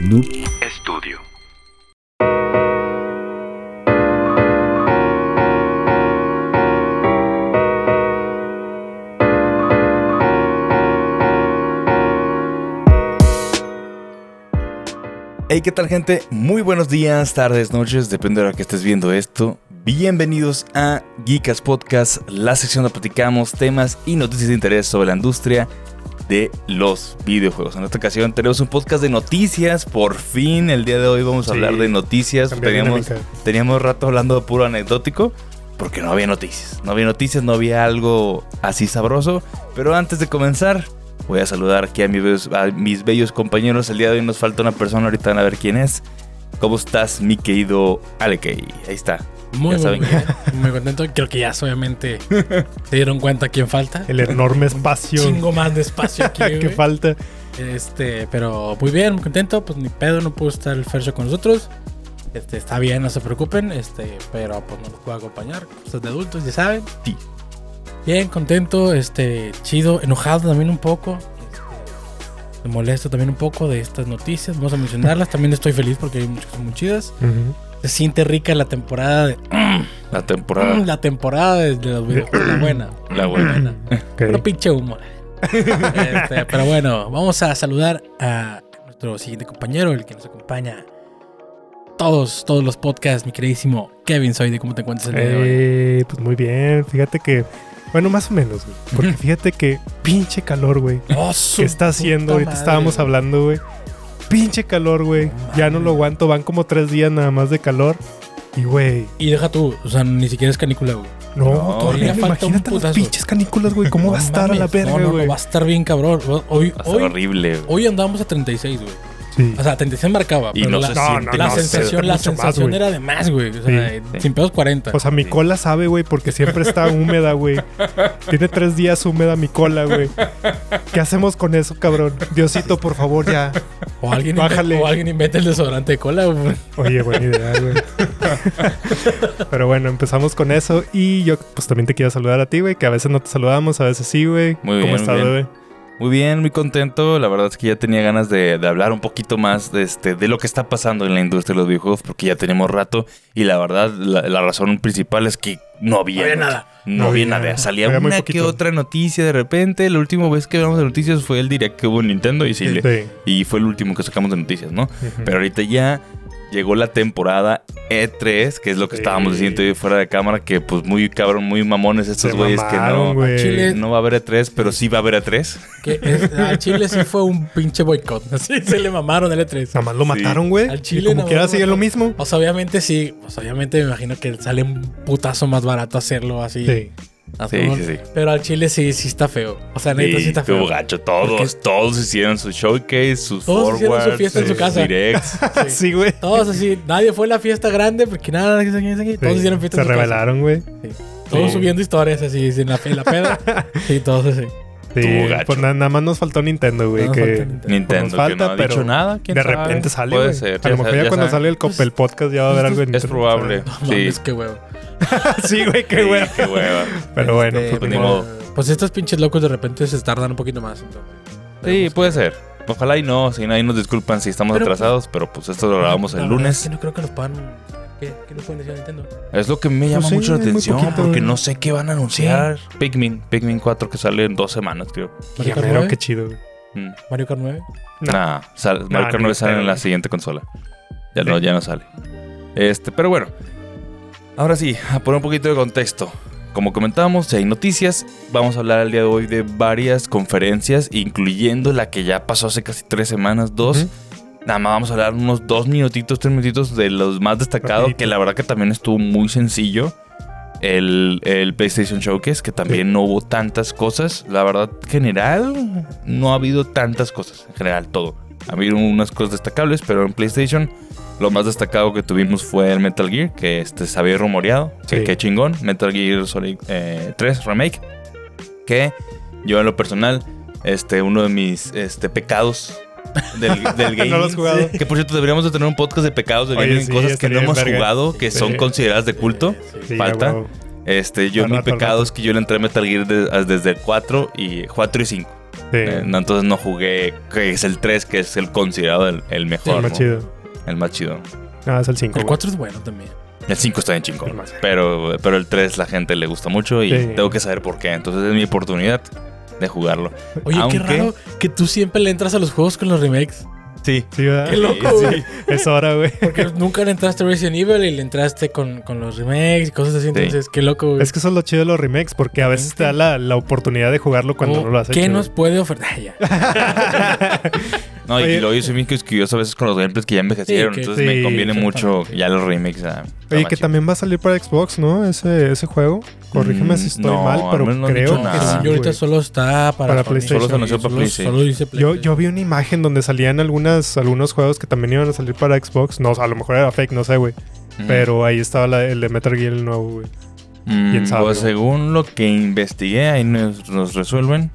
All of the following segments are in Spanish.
Noob Studio. Hey, ¿qué tal gente? Muy buenos días, tardes, noches, depende de la que estés viendo esto. Bienvenidos a Geekas Podcast, la sección donde platicamos temas y noticias de interés sobre la industria de los videojuegos. En esta ocasión tenemos un podcast de noticias. Por fin, el día de hoy vamos a hablar de noticias. Teníamos, teníamos rato hablando de puro anecdótico porque no había noticias. No había noticias, no había algo así sabroso. Pero antes de comenzar, voy a saludar aquí a mis, a mis bellos compañeros. El día de hoy nos falta una persona, ahorita van a ver quién es. ¿Cómo estás, mi querido Alekei? Ahí está. Muy, muy, contento. Creo que ya obviamente se dieron cuenta quién falta. El enorme espacio. Un chingo más de espacio aquí. que falta. Este, pero muy bien, muy contento. Pues ni pedo no pudo estar el Fercho con nosotros. Este, está bien, no se preocupen. Este, pero pues no nos puedo acompañar. Cosas de adultos, ya saben. Sí. Bien, contento, este, chido, enojado también un poco. Este, me molesto también un poco de estas noticias. Vamos a mencionarlas. también estoy feliz porque hay muchas muy chidas. Se siente rica la temporada de. La temporada. La temporada de, los videojuegos. La buena. La buena. Pero pinche humor. Este, pero bueno, vamos a saludar a nuestro siguiente compañero, el que nos acompaña todos, todos los podcasts, mi queridísimo Kevin Soy, ¿cómo te encuentras el día de hoy? Eh, pues muy bien, fíjate que, bueno, más o menos, güey. Porque fíjate que pinche calor, güey. Oh, que está haciendo, ahorita estábamos hablando, güey pinche calor, güey. ya no lo aguanto. Van como tres días nada más de calor. Y, güey. Y deja tú, o sea, ni siquiera es canícula, güey. No, todavía falta Imagínate un las pinches canículas, güey. ¿Cómo va a estar a la verga, güey? No, no, va a estar bien cabrón. Hoy, hoy, horrible. Hoy andamos a 36, güey. O sea, 36 marcaba. Y no la, se siente, la sensación, la sensación era de más, güey. O sea, sin pedos 40. O sea, mi cola sabe, güey, porque siempre está húmeda, güey. Tiene tres días húmeda mi cola, güey. ¿Qué hacemos con eso, cabrón? Diosito, por favor, ya. O alguien, Bájale. Inventa, o alguien inventa el desodorante de cola, güey. Oye, buena idea, güey. Pero bueno, empezamos con eso. Y yo, pues también te quiero saludar a ti, güey, que a veces no te saludamos, a veces sí, güey. ¿Cómo bien, estás, bebé? Muy bien, muy contento. La verdad es que ya tenía ganas de, hablar un poquito más de, este, de lo que está pasando en la industria de los videojuegos, porque ya tenemos rato. Y la verdad, la, razón principal es que no había, nada. No, había nada. Salía una que otra noticia de repente. La última vez que hablamos de noticias fue el direct que hubo en Nintendo y, sí, y fue el último que sacamos de noticias, ¿no? Pero ahorita ya llegó la temporada E3, que es lo que estábamos diciendo fuera de cámara, que pues muy cabrón, muy mamones estos güeyes que no, Chile, no va a haber E3, pero sí va a haber E3. Que a Chile sí fue un pinche boicot, así se le mamaron el E3. Nada más lo mataron, güey. Al Chile y como quiera sigue lo mismo. O sea, obviamente sí, pues obviamente me imagino que sale un putazo más barato hacerlo así. Sí. Sí, sí, sí. Pero al chile sí, sí está feo. O sea, neta sí, está feo. gacho. Todos, todos hicieron su showcase, sus todos hicieron su fiesta en su casa. Directs. sí, güey. todos así. Nadie fue a la fiesta grande porque nada, todos hicieron fiesta Se revelaron, güey. Todos subiendo historias así, en la, en la peda. sí, todos así. Sí, pues nada, más nos faltó Nintendo, güey. que Nintendo, nos falta, que no ha dicho nada. ¿quién de repente sale. Puede ser. A lo mejor ya, cuando sale el, el, podcast ya va a haber algo en Es probable. sí. Es que huevo. sí, güey, qué hueva. qué hueva. Pero bueno, este, pues, pues, pues, estos pinches locos de repente se tardan un poquito más. Sí, puede ser. Ojalá y no, si no, ahí nos disculpan si estamos atrasados, pero pues esto lo grabamos el lunes. Es que no creo que nos puedan ¿Qué, ¿Qué, nos pueden decir a Nintendo? Es lo que me llama mucho la atención porque no sé qué van a anunciar. Pikmin, Pikmin 4 que sale en dos semanas, creo. Mario Kart 9? Qué chido. Mm. ¿Mario Kart 9? No. Nah, Mario Kart 9 sale en la siguiente consola. Ya, no, ya no sale. Este, pero bueno, Ahora sí, a poner un poquito de contexto. Como comentábamos, si hay noticias, vamos a hablar el día de hoy de varias conferencias, incluyendo la que ya pasó hace casi tres semanas, dos. Nada más vamos a hablar unos dos minutitos, tres minutitos de los más destacados, que la verdad que también estuvo muy sencillo. El, PlayStation Showcase, que también no hubo tantas cosas. La verdad, general, no ha habido tantas cosas. En general, todo. Ha habido unas cosas destacables, pero en PlayStation lo más destacado que tuvimos fue el Metal Gear, que este, se había rumoreado. Que qué chingón. Metal Gear Solid 3 eh, Remake. Que yo en lo personal, este, uno de mis este, pecados del, del gaming. no jugado. Que por cierto, deberíamos de tener un podcast de pecados de gaming, cosas que no hemos jugado, que son consideradas de culto. Falta. Este, yo mis pecados que yo le entré a Metal Gear desde el 4 y 4 y 5. Sí. Eh, no, entonces no jugué, que es el 3, que es el considerado el, el mejor. el más ¿no? chido. El más chido. Ah, es el 5. El 4 es bueno también. El 5 está bien chingón. Pero, pero el 3 la gente le gusta mucho y Sí. tengo que saber por qué. Entonces es mi oportunidad de jugarlo. Oye, Aunque- qué raro que tú siempre le entras a los juegos con los remakes. Sí. Sí, ¿verdad? Qué loco, Sí. güey. Es hora, güey. Porque nunca le entraste a Resident Evil y le entraste con, con los remakes y cosas así. Entonces, qué loco, güey. Es que eso es lo chido de los remakes, porque a veces te da la, la oportunidad de jugarlo cuando Oh, no lo has ¿Qué hecho. nos puede ofrecer? Ya. No, y luego yo soy bien quisquilloso a veces con los gameplays que ya envejecieron. Sí, que- entonces sí, me conviene mucho ya los remakes. ah, Oye, que también va a salir para Xbox, ¿no? Ese, ese juego. Corrígeme Mm, si estoy no, mal, al pero no creo que nada. Sí, yo ahorita solo está para, Para. PlayStation. Solo se anunció para Solo- Play, sí. Solo dice PlayStation. yo vi una imagen donde salían algunas, algunos juegos que también iban a salir para Xbox. No, a lo mejor era fake, no sé, güey. Mm. Pero ahí estaba la- el de Metal Gear el nuevo, güey. Mm, quién sabe, Pues según lo que investigué, ahí nos, nos resuelven.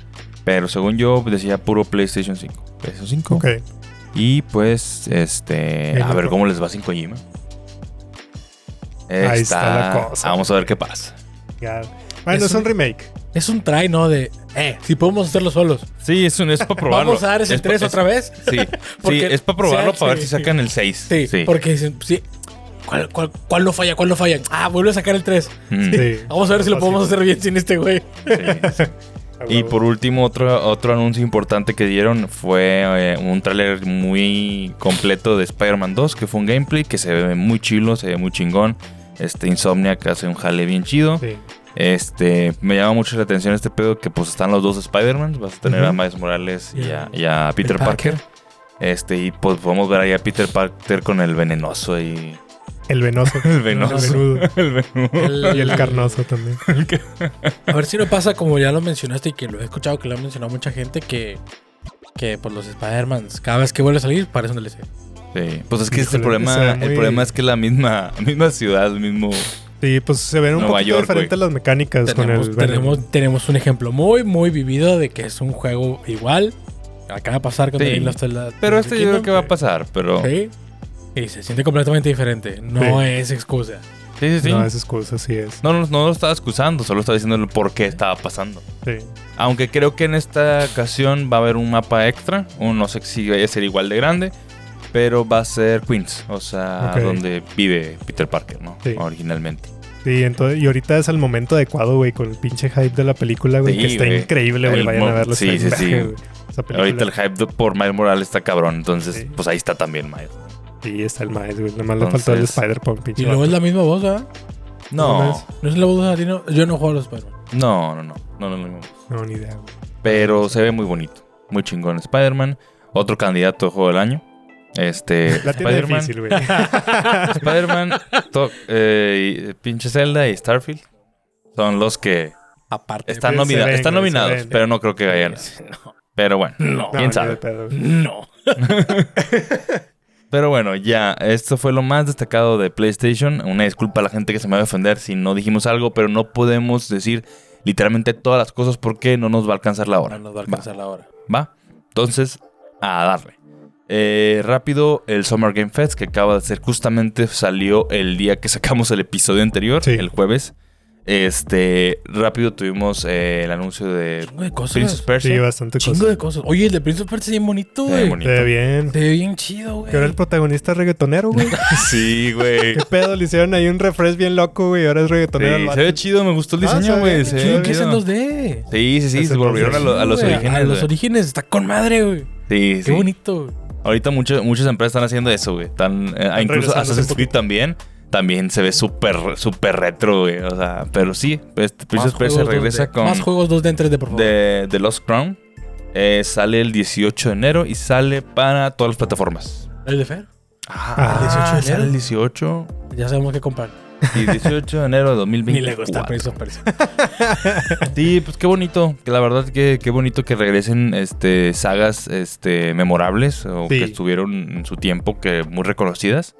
Pero según yo decía puro PlayStation 5. PlayStation 5. Ok. Y pues, este. A ver cómo les va sin Kojima. Ahí está la cosa. Vamos a ver qué pasa. Ya. Bueno, Es es un un- remake. Es un try, ¿no? De, eh, si podemos hacerlo solos. Sí, es, un, es para probarlo. Vamos a dar ese Es pa- 3 es- otra vez. Sí, sí, es para probarlo sea- para ver sí, si sacan sí. el 6. Sí, sí. porque dicen, sí. ¿Cuál, cuál, cuál no falla? ¿Cuál no falla? Ah, vuelve a sacar el 3. Mm. Sí. Vamos a ver si lo podemos hacer bien sin este güey. Y por último, otro, otro anuncio importante que dieron fue eh, un tráiler muy completo de Spider-Man 2, que fue un gameplay que se ve muy chilo, se ve muy chingón. Este Insomniac hace un jale bien chido. Sí. Este, me llama mucho la atención este pedo que pues están los dos Spider-Man. Vas a tener a Miles Morales y, Y a, a- y a Peter Parker. Parker. Este, y pues podemos ver ahí a Peter Parker con el venenoso y... El venoso. El venoso. El venudo. El. Y el carnoso también. A ver si no pasa como ya lo mencionaste y que lo he escuchado que lo ha mencionado mucha gente que, que pues los Spider-Mans cada vez que vuelve a salir parece un DLC. Sí, pues es que este Híjole, problema, ve el muy- problema es que la misma, misma ciudad, el mismo... Sí, pues se ven un Nueva poquito York, diferentes las mecánicas Tenemos, con el tenemos, tenemos un ejemplo muy, muy vivido de que es un juego igual. Acaba de pasar con Sí. Of the- Pero este yo creo que va a pasar, pero... Sí. Y se siente completamente diferente. No es excusa. Sí, sí, sí. No, No, es excusa, sí es. no, no lo estaba excusando, solo estaba diciendo el por qué estaba pasando. Sí. Aunque creo que en esta ocasión va a haber un mapa extra. Un, no sé si vaya a ser igual de grande. Pero va a ser Queens. O sea, donde vive Peter Parker, ¿no? Sí. Originalmente. Sí, entonces, y ahorita es el momento adecuado, güey, con el pinche hype de la película, güey, Sí, que está increíble, güey. Vayan a verlo. sí, sí, sí. Ahorita el hype de- por Miles Morales está cabrón. Entonces, Sí. pues ahí está también Miles. Sí, está el Miles, güey. Nada más le faltó el Spider-Man, pinche. Y luego es la misma voz, ¿ah? No, No es. No es la voz de Latino. Yo no juego a los Spider-Man. no, no, no. No, no, no, no. No, ni idea, güey. Pero se ve muy bonito. Muy chingón Spider-Man. Otro candidato a juego del año. Este. La tiene Spider-Man. Spider-Man, eh, pinche Zelda y Starfield. Son los que Aparte. están, nomina- están nominados, pero no creo que vayan. No. Pero bueno, No. No, quién ni sabe. No. Pero bueno, ya, esto fue lo más destacado de PlayStation. Una disculpa a la gente que se me va a ofender si no dijimos algo, pero no podemos decir literalmente todas las cosas porque no nos va a alcanzar la hora. No nos va a alcanzar la hora. ¿Va? Entonces, a darle. Eh, rápido, el Summer Game Fest que acaba de ser justamente salió el día que sacamos el episodio anterior, Sí. el jueves. Este, rápido tuvimos eh, el anuncio de de cosas. Sí, Persia. bastante Chingo cosas. de cosas. Oye, el de Prince of Persia es bien bonito, Se ve güey. Se ve bien. Se ve bien chido, güey. Que ahora el protagonista es reggaetonero, güey. Sí, güey. ¿Qué pedo? Le hicieron ahí un refresh bien loco, güey. Ahora es reggaetonero. Sí, se ve chido, me gustó el Ah, se diseño, güey. bien se ve que es en chido. 2D. Sí, sí, sí, se volvieron a, lo- a los orígenes. A los orígenes. Está con madre, güey. Sí, Qué sí. bonito, güey. Ahorita muchas muchas empresas están haciendo eso, güey. Están, eh, incluso Assassin's Creed también. También se ve súper, súper retro, güey. O sea, pero sí, pues, Princess Más Persia juegos regresa 2D. con Más juegos 2D en 3D, por favor. de, de Lost Crown. Eh, sale el 18 de enero y sale para todas las plataformas. ¿El de Fer? Ah, el 18 de enero. sale el 18 Ya sabemos qué comprar. Y 18 de enero de 2024. Ni le gusta Prince of Persia. Sí, pues qué bonito. Que la verdad que qué bonito que regresen este sagas este memorables o Sí. que estuvieron en su tiempo que muy reconocidas.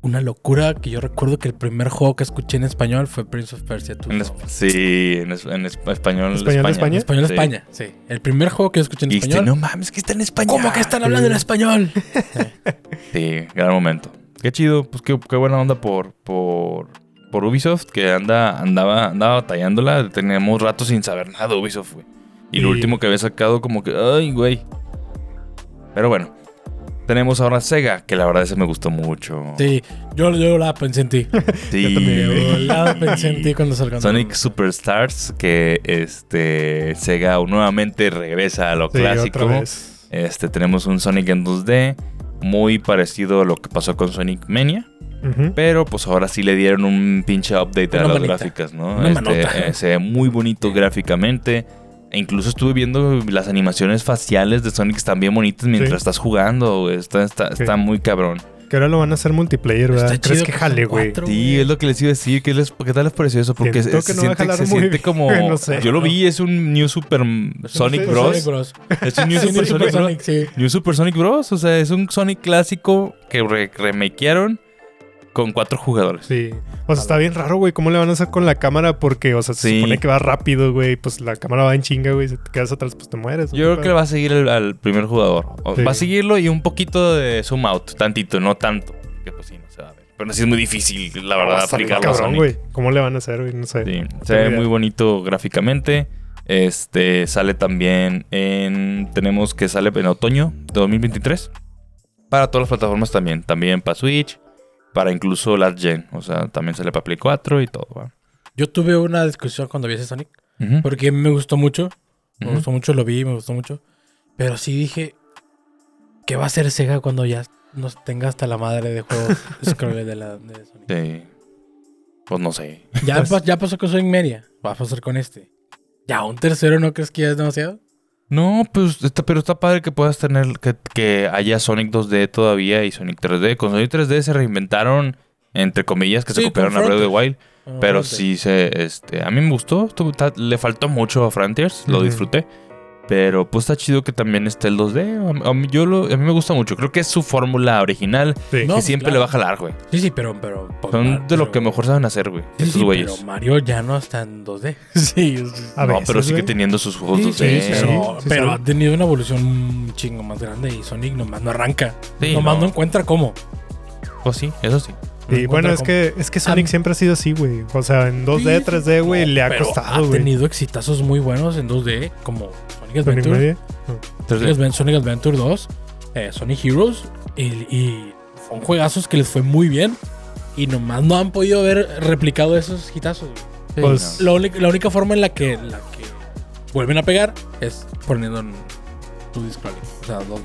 Una locura que yo recuerdo que el primer juego que escuché en español fue Prince of Persia. En es- sí, en, es- en es- español, ¿Español España. España? En español Sí. España, sí. El primer juego que yo escuché en Y este, español. no mames, que está en español. ¿Cómo que están hablando en español? Sí, gran momento. Qué chido, pues qué, qué buena onda por, por, por Ubisoft, que anda, andaba, andaba batallándola. Teníamos rato sin saber nada de Ubisoft, güey. Y, lo último que había sacado, como que, ay, güey. Pero bueno. Tenemos ahora Sega, que la verdad ese me gustó mucho. Sí, yo, yo la pensé en ti. Sí. Yo la pensé en ti cuando salgan. Sonic Superstars, que este Sega nuevamente regresa a lo Sí, clásico. otra vez. Este, tenemos un Sonic en 2D, muy parecido a lo que pasó con Sonic Mania. Pero pues ahora sí le dieron un pinche update a las manita. gráficas, ¿no? Este, eh, se ve muy bonito gráficamente. E incluso estuve viendo las animaciones faciales de Sonic están bien bonitas mientras Sí. estás jugando. Está, está, Sí. está muy cabrón. Que ahora lo van a hacer multiplayer, ¿verdad? Está ¿Crees chido que jale, güey? Sí, es lo que les iba a decir. ¿Qué, les, qué tal les pareció eso? Porque Siento se, que se no va a siente, jalar se muy siente bien. como... No sé. Yo lo vi, es un New Super Sonic Sí, Bros. Sonic Bros. Es un New Super Sonic Bros. Sonic, sí. New Super Sonic Bros. O sea, es un Sonic clásico que re remakearon con cuatro jugadores. Sí. O sea, está bien raro, güey. ¿Cómo le van a hacer con la cámara? Porque, o sea, se Sí. supone que va rápido, güey. Pues la cámara va en chinga, güey. Si te quedas atrás, pues te mueres. Yo creo que va a seguir el- al primer jugador. O- Sí. Va a seguirlo y un poquito de zoom out. Tantito, no tanto. Que pues sí, no se va a ver. Pero sí es muy difícil, la verdad, aplicarlo a cabrón, Sonic. güey. ¿Cómo le van a hacer, güey? No sé. Sí, No se ve muy bonito gráficamente. Este sale también en. Tenemos que sale en otoño de 2023. Para todas las plataformas también. También para Switch. Para incluso Last Gen. O sea, también sale para Play 4 y todo. ¿va? Yo tuve una discusión cuando vi ese Sonic. Porque me gustó mucho. Me gustó mucho, lo vi, me gustó mucho. Pero sí dije, ¿qué va a hacer Sega cuando ya nos tenga hasta la madre de juegos scroll de, la, de Sonic? Sí. Pues no sé. Ya, Pues- ya pasó con Sonic Media, va a pasar con este. ¿Ya un tercero no crees que ya es demasiado? No, pues, está, pero está padre que puedas tener, que, que haya Sonic 2D todavía y Sonic 3D. Con Sonic 3D se reinventaron, entre comillas, que se copiaron a Breath of the Wild. Bueno, Pero sí se, este, a mí me gustó. ta- le faltó mucho a Frontiers, lo disfruté. Pero pues está chido que también esté el 2D. A, a mí, yo lo, a mí me gusta mucho. Creo que es su fórmula original Sí. No, que siempre claro. le va a jalar, güey. Sí, sí, pero... pero pues, Son de lo que mejor saben hacer, güey. Sí, sí, güeyes. pero Mario ya no está en 2D. sí, es- A no, veces, pero sigue güey. teniendo sus juegos sí, 2D. sí, pero, sí, pero sí. ha tenido una evolución un chingo más grande y Sonic nomás no arranca. Sí, nomás no. no. encuentra cómo. Pues sí, eso sí. Y bueno, es que, es que Sonic siempre ha sido así, güey. O sea, en 2D, Sí, 3D, güey, no, le ha pero costado, Ha tenido exitazos muy buenos en 2D, como Sonic Adventure, Sonic, Adven- Sonic Adventure 2, eh, Sonic Heroes, y, y son juegazos que les fue muy bien. Y nomás no han podido haber replicado esos hitazos. güey. sí, pues- no. La, única- la única forma en la que, la que vuelven a pegar es poniendo en tu scrolling. O sea, 2D.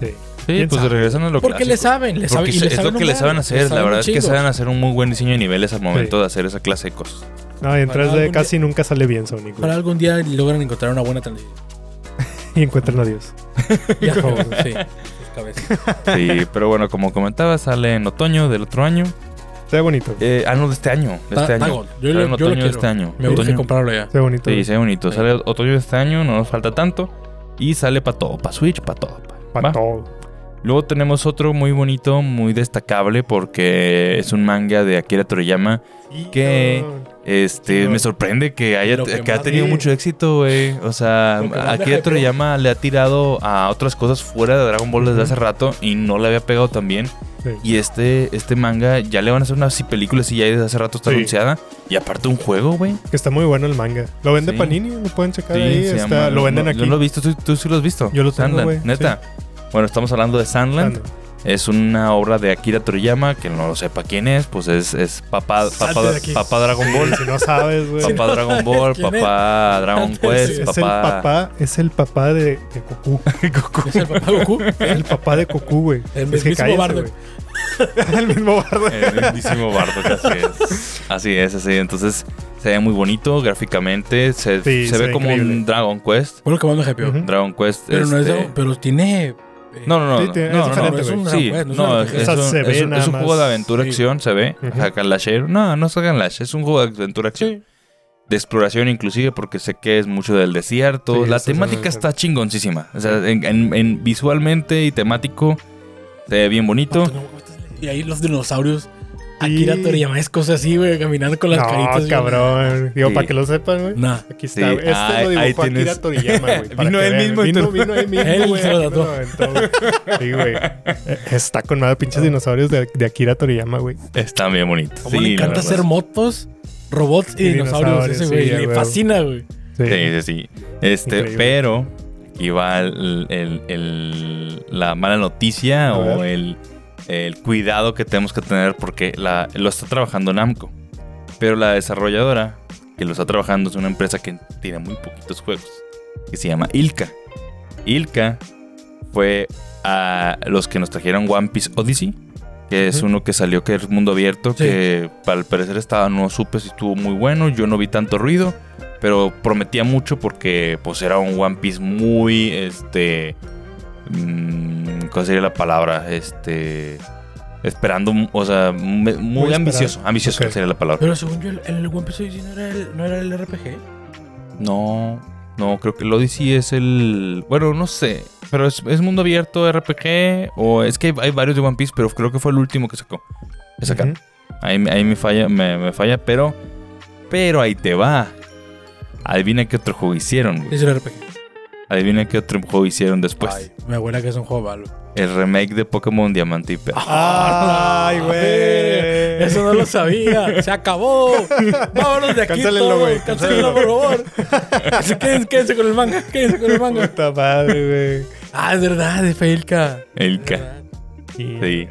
Sí. Sí, ¿Quién pues sabe? regresan a lo Porque le clásico. saben, le saben. Porque y le es saben lo que le saben hacer. le La saben verdad es que saben hacer un muy buen diseño de niveles al momento Sí. de hacer esa clase de cosas. No, y en Para 3D algún casi nunca sale bien Sonic. Para algún día logran encontrar una buena transición. Y encuentran a Dios. Ya, por favor, sí. Sí, pero bueno, como comentaba, sale en otoño del otro año. Se ve bonito. Eh, ah, no, de este año. De Ta- este año. Yo Sale en yo lo otoño de quiero. este año. Me Otoño. comprarlo ya. Se ve bonito. Sí, se ve bonito. Sí. Sale otoño de este año, no nos falta tanto. Y sale para todo, para Switch, para todo. pa. Para todo. Luego tenemos otro muy bonito, muy destacable, porque es un manga de Akira Toriyama. ¿Qué? Este, me sorprende que haya que que ha tenido mucho éxito, güey. O sea, que Akira. Toriyama le ha tirado a otras cosas fuera de Dragon Ball desde hace rato y no le había pegado tan bien. Sí. Y este, este manga ya le van a hacer unas películas y ya desde hace rato está Sí. anunciada. Y aparte un juego, güey. Que está muy bueno el manga. Lo vende Sí. Panini, lo pueden checar Sí, ahí. está- llama- lo venden no, aquí. Yo lo he visto, ¿tú, tú sí lo has visto. Yo lo tengo, güey, Neta. Bueno, estamos hablando de Sandland. Es una obra de Akira Toriyama, que no lo sepa quién es, pues es, es papá, papá, de aquí. papá Dragon Ball, Si no sabes, güey. papá no Dragon Ball, es, papá Dragon de Quest, es el papá... es el papá de, de Goku. ¿Es el papá Goku? el papá de Goku, güey. El Es que mismísimo güey. el mismo bardo. El mismísimo Bardock, así es. Así es, así. Entonces, se ve muy bonito gráficamente. Se, Sí, se se ve ve como un. Dragon Quest. Fue lo que más me hypeó. Dragon Quest. Pero no es este- Dragon- pero tiene. Eh, No, no, no. Sí, no, tiene- es no, diferente, es un juego de aventura Sí. acción, se ve. Hack and Lashero. No, no es hack and lash, es un juego de aventura acción. Sí. De exploración, inclusive, porque sé que es mucho del desierto. Sí, La temática está chingoncísima. O sea, en, en- en visualmente y temático, se ve bien bonito. Y ahí los dinosaurios. Y- Akira Toriyama es cosas así, güey, caminando con las No, caritas. cabrón. Digo, Sí. para que lo sepan, güey. Nah. Aquí Sí. está. güey. Este Ah, lo dibujó Akira tienes- Toriyama, güey. Vino él mismo y Vino, vino él mismo, Él güey. se lo tatuó. Sí, güey. Está con madre pinches dinosaurios de, de Akira Toriyama, güey. Está bien bonito. Como Sí, le encanta hacer motos, robots y, Y dinosaurios. dinosaurios, ese sí, güey. le fascina, güey. Sí, sí, sí. Este, Increíble. pero aquí va el- el- el- la mala noticia o el, el cuidado que tenemos que tener porque la, lo está trabajando Namco. Pero la desarrolladora que lo está trabajando es una empresa que tiene muy poquitos juegos, que se llama Ilka. Ilka fue a los que nos trajeron One Piece Odyssey, que es uno que salió que es mundo abierto, Sí. que al parecer estaba, no supe si estuvo muy bueno, yo no vi tanto ruido, pero prometía mucho porque pues era un One Piece muy, este, ¿cuál sería la palabra? Este, esperando, o sea, muy, ambicioso, ambicioso sería la palabra. Pero según yo, el, el One Piece Odyssey no era el, no era el RPG. No, no, creo que el Odyssey es el. Bueno, no sé. Pero es, es mundo abierto, RPG. O es que hay, hay varios de One Piece, pero creo que fue el último que sacó. Que sacaron. Ujú. Ahí, ahí me falla, me, me falla, pero. Pero ahí te va. Adivina qué otro juego hicieron, güey. Es el RPG. Adivina qué otro juego hicieron después. Ay, mi abuela que es un juego malo. El remake de Pokémon Diamante y Perla. Ay, güey. Eso no lo sabía. Se acabó. Vámonos de aquí. Cancélenlo, todos. güey, Cancélenlo, por favor. Quédense, quédense con el manga. Quédense con el manga. Puta madre, güey. Ah, es verdad, es Failka. El Es K. verdad. Sí.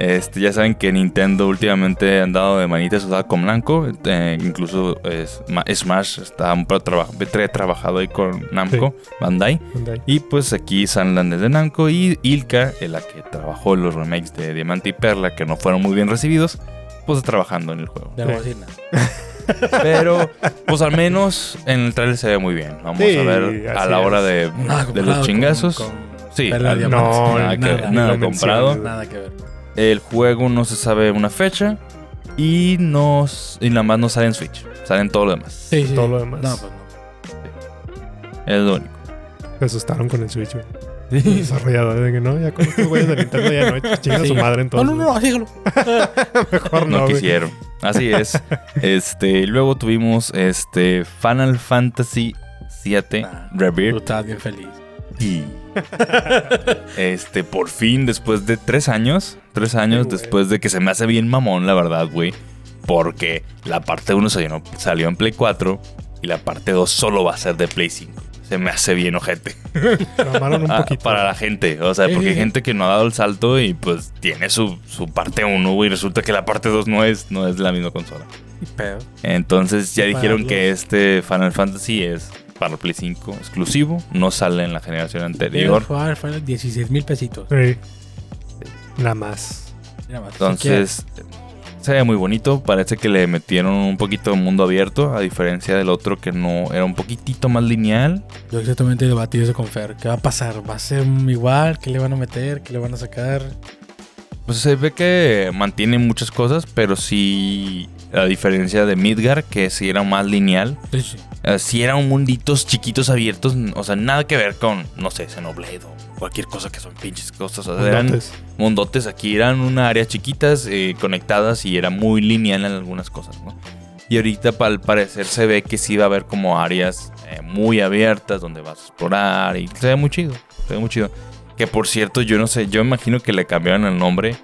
Este, ya saben que Nintendo últimamente han dado de manita sudada con Namco. eh, incluso es- Ma- Smash está un poco traba- trabajado ahí con Namco, Bandai. Bandai. Y pues aquí Sunland es de Namco y Ilka, en la que trabajó en los remakes de Diamante y Perla, que no fueron muy bien recibidos, pues está trabajando en el juego. Decir nada. Pero, pues al menos en el trailer se ve muy bien. Vamos Sí, a ver a la hora es. de, de los con- chingazos. con Sí, Perla al- Diamante. no, nada, que- nada, nada no comparado. menciones. Nada que ver. El juego no se sabe una fecha y nos y nada más no sale en Switch. Sale en todo lo demás. Sí, sí. Todo lo demás. No, pues no. Es lo único. Se asustaron con el Switch, güey. Los desarrolladores de que no, ya con estos güeyes de Nintendo ya no. Chinga Sí. su madre No, entonces. no, no, sígalo. Mejor No, no, güey. quisieron. Así es. este, luego tuvimos este Final Fantasy VII Nah, Tú Rebirth estabas bien feliz. y este por fin después de tres años, tres años después de que se me hace bien mamón la verdad, güey, porque la parte 1 salió, salió en Play 4 y la parte 2 solo va a ser de Play 5. Se me hace bien ojete. Un Ah, poquito. para la gente. O sea, porque hay gente que no ha dado el salto y pues tiene su, su parte 1, güey. y Resulta que la parte 2 no es, no es la misma consola. Entonces ya dijeron que este Final Fantasy es para Play 5 exclusivo. No sale en la generación anterior. Final 16 mil pesitos. Sí. Nada más. Mira más, Entonces se ve muy bonito. Parece que le metieron un poquito de mundo abierto. A diferencia del otro que no era un poquitito más lineal. Yo exactamente debatí eso con Fer. ¿Qué va a pasar? ¿Va a ser igual? ¿Qué le van a meter? ¿Qué le van a sacar? Pues se ve que mantiene muchas cosas. Pero sí. A diferencia de Midgar, que sí era más lineal. Sí, sí. Eh, sí eran munditos chiquitos abiertos, o sea, nada que ver con, no sé, Xenoblade o cualquier cosa que son pinches cosas. O sea, eran Entonces, mundotes aquí, eran una área chiquitas, eh, conectadas y era muy lineal en algunas cosas, ¿no? Y ahorita al parecer se ve que sí va a haber como áreas eh, muy abiertas donde vas a explorar y se ve muy chido, se ve muy chido. Que por cierto, yo no sé, yo imagino que le cambiaron el nombre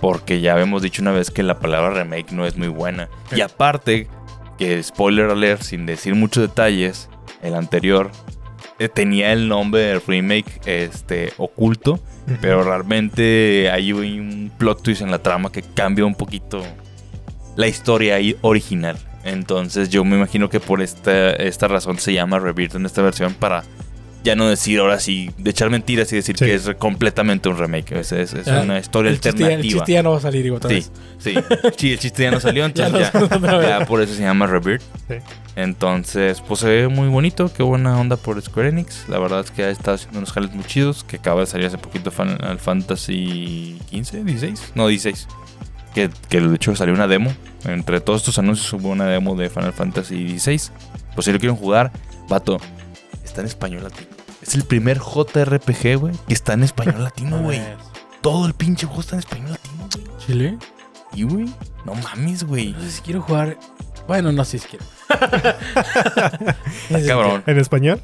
porque ya habíamos dicho una vez que la palabra remake no es muy buena. Y aparte, que spoiler alert, sin decir muchos detalles, el anterior eh, tenía el nombre del remake este, oculto, pero realmente hay un plot twist en la trama que cambia un poquito la historia original. Entonces yo me imagino que por esta, esta razón se llama Rebirth en esta versión para ya no decir ahora sí, de echar mentiras y decir Sí. que es completamente un remake. Es, es- es Ya, una historia el chiste, ya, el alternativa. chiste ya no va a salir igual otra Sí, vez. sí. Sí, el chiste ya no salió, Ya entonces no- ya, vez. ya por eso se llama Rebirth. Sí. Entonces, pues se ve muy bonito, qué buena onda por Square Enix. La verdad es que ha estado haciendo unos jales muy chidos, que acaba de salir hace poquito Final Fantasy 15, 16, no 16. Que, que de hecho salió una demo. Entre todos estos anuncios hubo una demo de Final Fantasy 16. Pues si lo quieren jugar, vato, está en español latino. Es el primer JRPG, güey, que está en español latino, güey. Todo el pinche juego está en español latino, güey. ¿Chile? Y, güey, no mames, güey. No sé si quiero jugar. Bueno, no sé si quiero. Si Cabrón. ¿En español?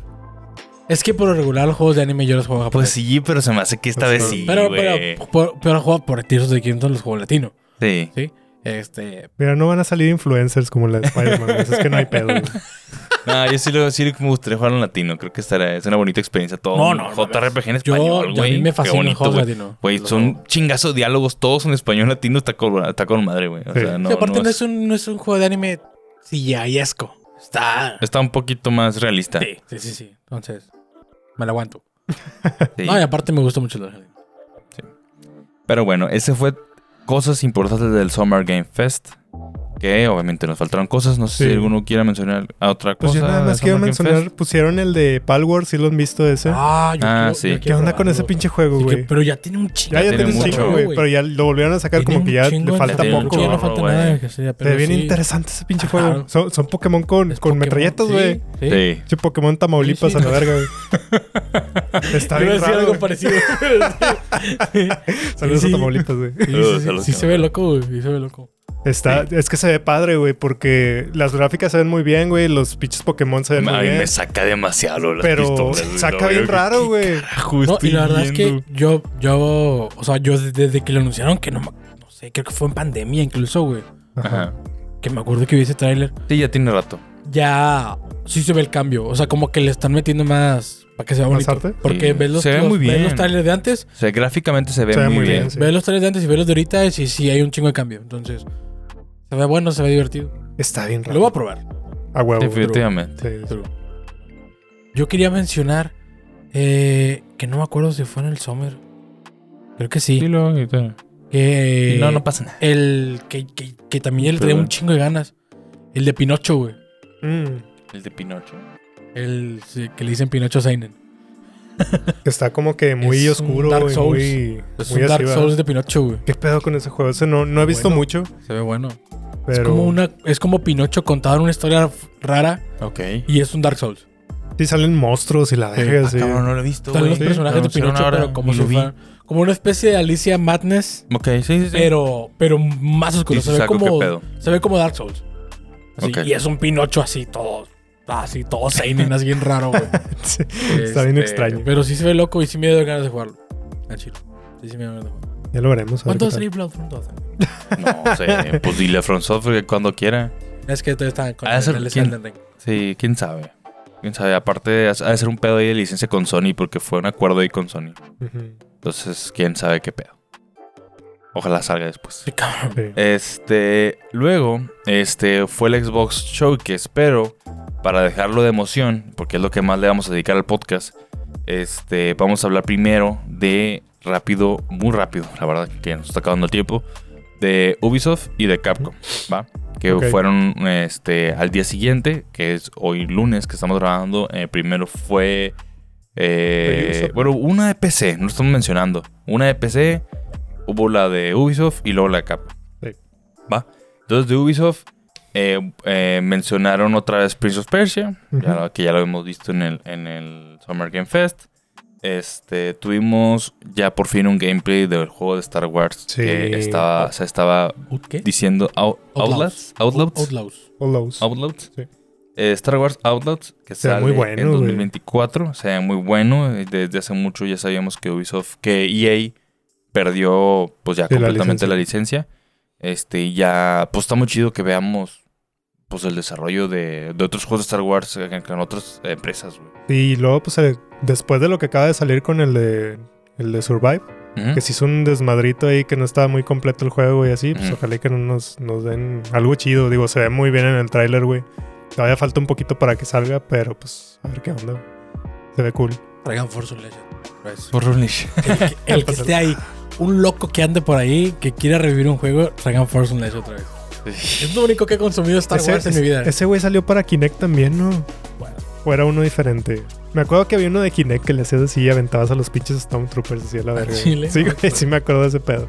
Es que por lo regular los juegos de anime yo los juego en Pues japonés. sí, pero se me hace que esta Pues vez sí. sí, pero, pero, por, pero juego por Tears of the Kingdom los juego en latino. Sí. ¿sí? Este, Mira, no van a salir influencers como la de Spider-Man. Es que no hay pedo. No, yo sí, lo, sí me gustaría jugar en latino. Creo que estará, es una bonita experiencia. Todo No, no, JRPG en yo, español, a güey. mí me fascina el bonito, latino. Güey, son chingazos diálogos, todos en español latino. Está con, está con madre, güey. O Sí. sea, no, Sí, aparte no no, es- es un, no es un juego de anime CGI-esco. Está... está un poquito más realista. Sí, sí, sí, sí. Entonces, me lo aguanto. Sí. No, y aparte me gusta mucho el anime. Pero bueno, ese fue cosas importantes del Summer Game Fest. Que obviamente nos faltaron cosas. No sé Sí. si alguno quiera mencionar a otra Pues cosa. yo nada más quiero mencionar, Fest. pusieron el de Palworld, si lo han visto ese. Ah, yo Ah, quiero- sí. yo ¿Qué quiero ¿Qué onda con ese pinche juego, güey? pero ya tiene un chingo. Ya, ya tiene tiene un chingo, güey. Pero ya lo volvieron a sacar como que ya le falta tiene poco. Ya no falta nada. que sea, Se pero ve bien sí. interesante ese pinche juego. Son, son Pokémon con, Es con Pokémon, metralletas, güey. Sí. Sí. Pokémon Tamaulipas a la verga, güey. Está bien decir raro. algo parecido. Saludos a Tamaulipas, güey. Sí, se ve loco, güey. Sí se ve loco. Está, Es que se ve padre, güey, porque las gráficas se ven muy bien, güey. Los pinches Pokémon se ven muy A mí bien. me saca demasiado las Pero pistolas, saca No, bien yo, ¿qué raro, güey. No, y la verdad es que yo, yo, o sea, yo desde, que lo anunciaron, que no, me- no sé, creo que fue en pandemia incluso, güey. Ajá. Que me acuerdo que vi ese tráiler. Sí, ya tiene rato. Ya sí se ve el cambio. O sea, como que le están metiendo más para que sea ¿Más bonito. arte? Porque Sí. ves los, Se ve los- muy ves bien. los trailers de antes, O sea, gráficamente se ve, Se ve muy, muy bien. bien, sí. ves los trailers de antes y ves los de ahorita y sí, sí hay un chingo de cambio. Entonces, se ve bueno, se ve divertido. Está bien raro. Lo voy a probar. A huevo. Definitivamente. Sí, sí. Yo quería mencionar eh, que no me acuerdo si fue en el Summer. Creo que sí. Dilo, ahorita. Que no, no pasa nada. El que, que, que también le traía un chingo de ganas. El de Pinocho, güey. Mm, El de Pinocho. El sí, que le dicen Pinocho Seinen. Que está como que muy Es un oscuro Dark y Souls. muy, Es muy un Dark. Souls de Pinocho, güey. ¿Qué pedo con ese juego? Ese no, no he visto Bueno. mucho, Se ve bueno. pero... Es como una, es como Pinocho contado en una historia rara Ok. y es un Dark Souls. Sí salen monstruos y la verga, Ah, sí. cabrón, no lo he visto, Están güey. los sí, personajes de Pinocho, pero como si fuera- como una especie de Alicia Madness, Ok, sí, sí, sí. pero, pero más oscuro. Se ve como, se ve como Dark Souls. Así. Y es un Pinocho así todo, así todo seinen, así bien raro, güey. Sí, Está bien Este, extraño. Pero sí se ve loco y sí me dio ganas de jugarlo. Al chile. Sí, sí me dio ganas de jugarlo. Ya lo veremos. ¿Cuánto va a salir Bloodborne 2? No sé. Pues dile a From Software cuando quiera. Es que todavía está con el, ser el quién-. Sí, quién sabe. Quién sabe. Aparte, ha de ser un pedo ahí de licencia con Sony porque fue un acuerdo ahí con Sony. Entonces, quién sabe qué pedo. Ojalá salga después. Sí, cabrón. sí. Este, luego, este fue el Xbox Showcase, pero para dejarlo de emoción, porque es lo que más le vamos a dedicar al podcast, este, vamos a hablar primero de rápido, muy rápido, la verdad que nos está acabando el tiempo, de Ubisoft y de Capcom, ¿va? Que fueron este, al día siguiente, que es hoy lunes que estamos grabando. eh, primero fue. eh, bueno, una de PC, no lo estamos mencionando. Una de PC, hubo la de Ubisoft y luego la de Capcom. Sí. ¿Va? Entonces de Ubisoft eh, eh, mencionaron otra vez Prince of Persia, ya Ujú. lo- que ya lo hemos visto en el, en el Summer Game Fest. Este, tuvimos ya por fin un gameplay del juego de Star Wars Sí. que estaba, se estaba ¿Out ¿Qué? diciendo Out- Outlast, Outlast, Outlaws. All those. Outlast. Sí. Eh, Star Wars Outlast que Se sale muy bueno, en güey. 2024, o sea, muy bueno. eh, Desde hace mucho ya sabíamos que Ubisoft, que EA perdió pues ya Sí, la completamente licencia. la licencia. Este, y ya pues está muy chido que veamos pues el desarrollo de, de otros juegos de Star Wars eh, con otras empresas, güey. Y luego, pues, eh, después de lo que acaba de salir con el de, el de Survive, Ujú. que se hizo un desmadrito ahí que no estaba muy completo el juego y así, pues Ujú. ojalá y que nos, nos den algo chido. Digo, se ve muy bien en el tráiler, güey. Todavía falta un poquito para que salga, pero pues a ver qué onda. güey. Se ve cool. Traigan Force Unleashed. Pues, Por Unleash. El que, el que esté ahí, un loco que ande por ahí, que quiera revivir un juego, traigan Force Unleashed otra vez. Es lo único que he consumido Star Ese- Wars en mi vida. Ese güey salió para Kinect también, ¿no? Bueno. O era uno diferente. Me acuerdo que había uno de Kinect que le hacías así y aventabas a los pinches Stormtroopers así a la ¿Al verga. chile? Sí, güey, sí me acuerdo de ese pedo.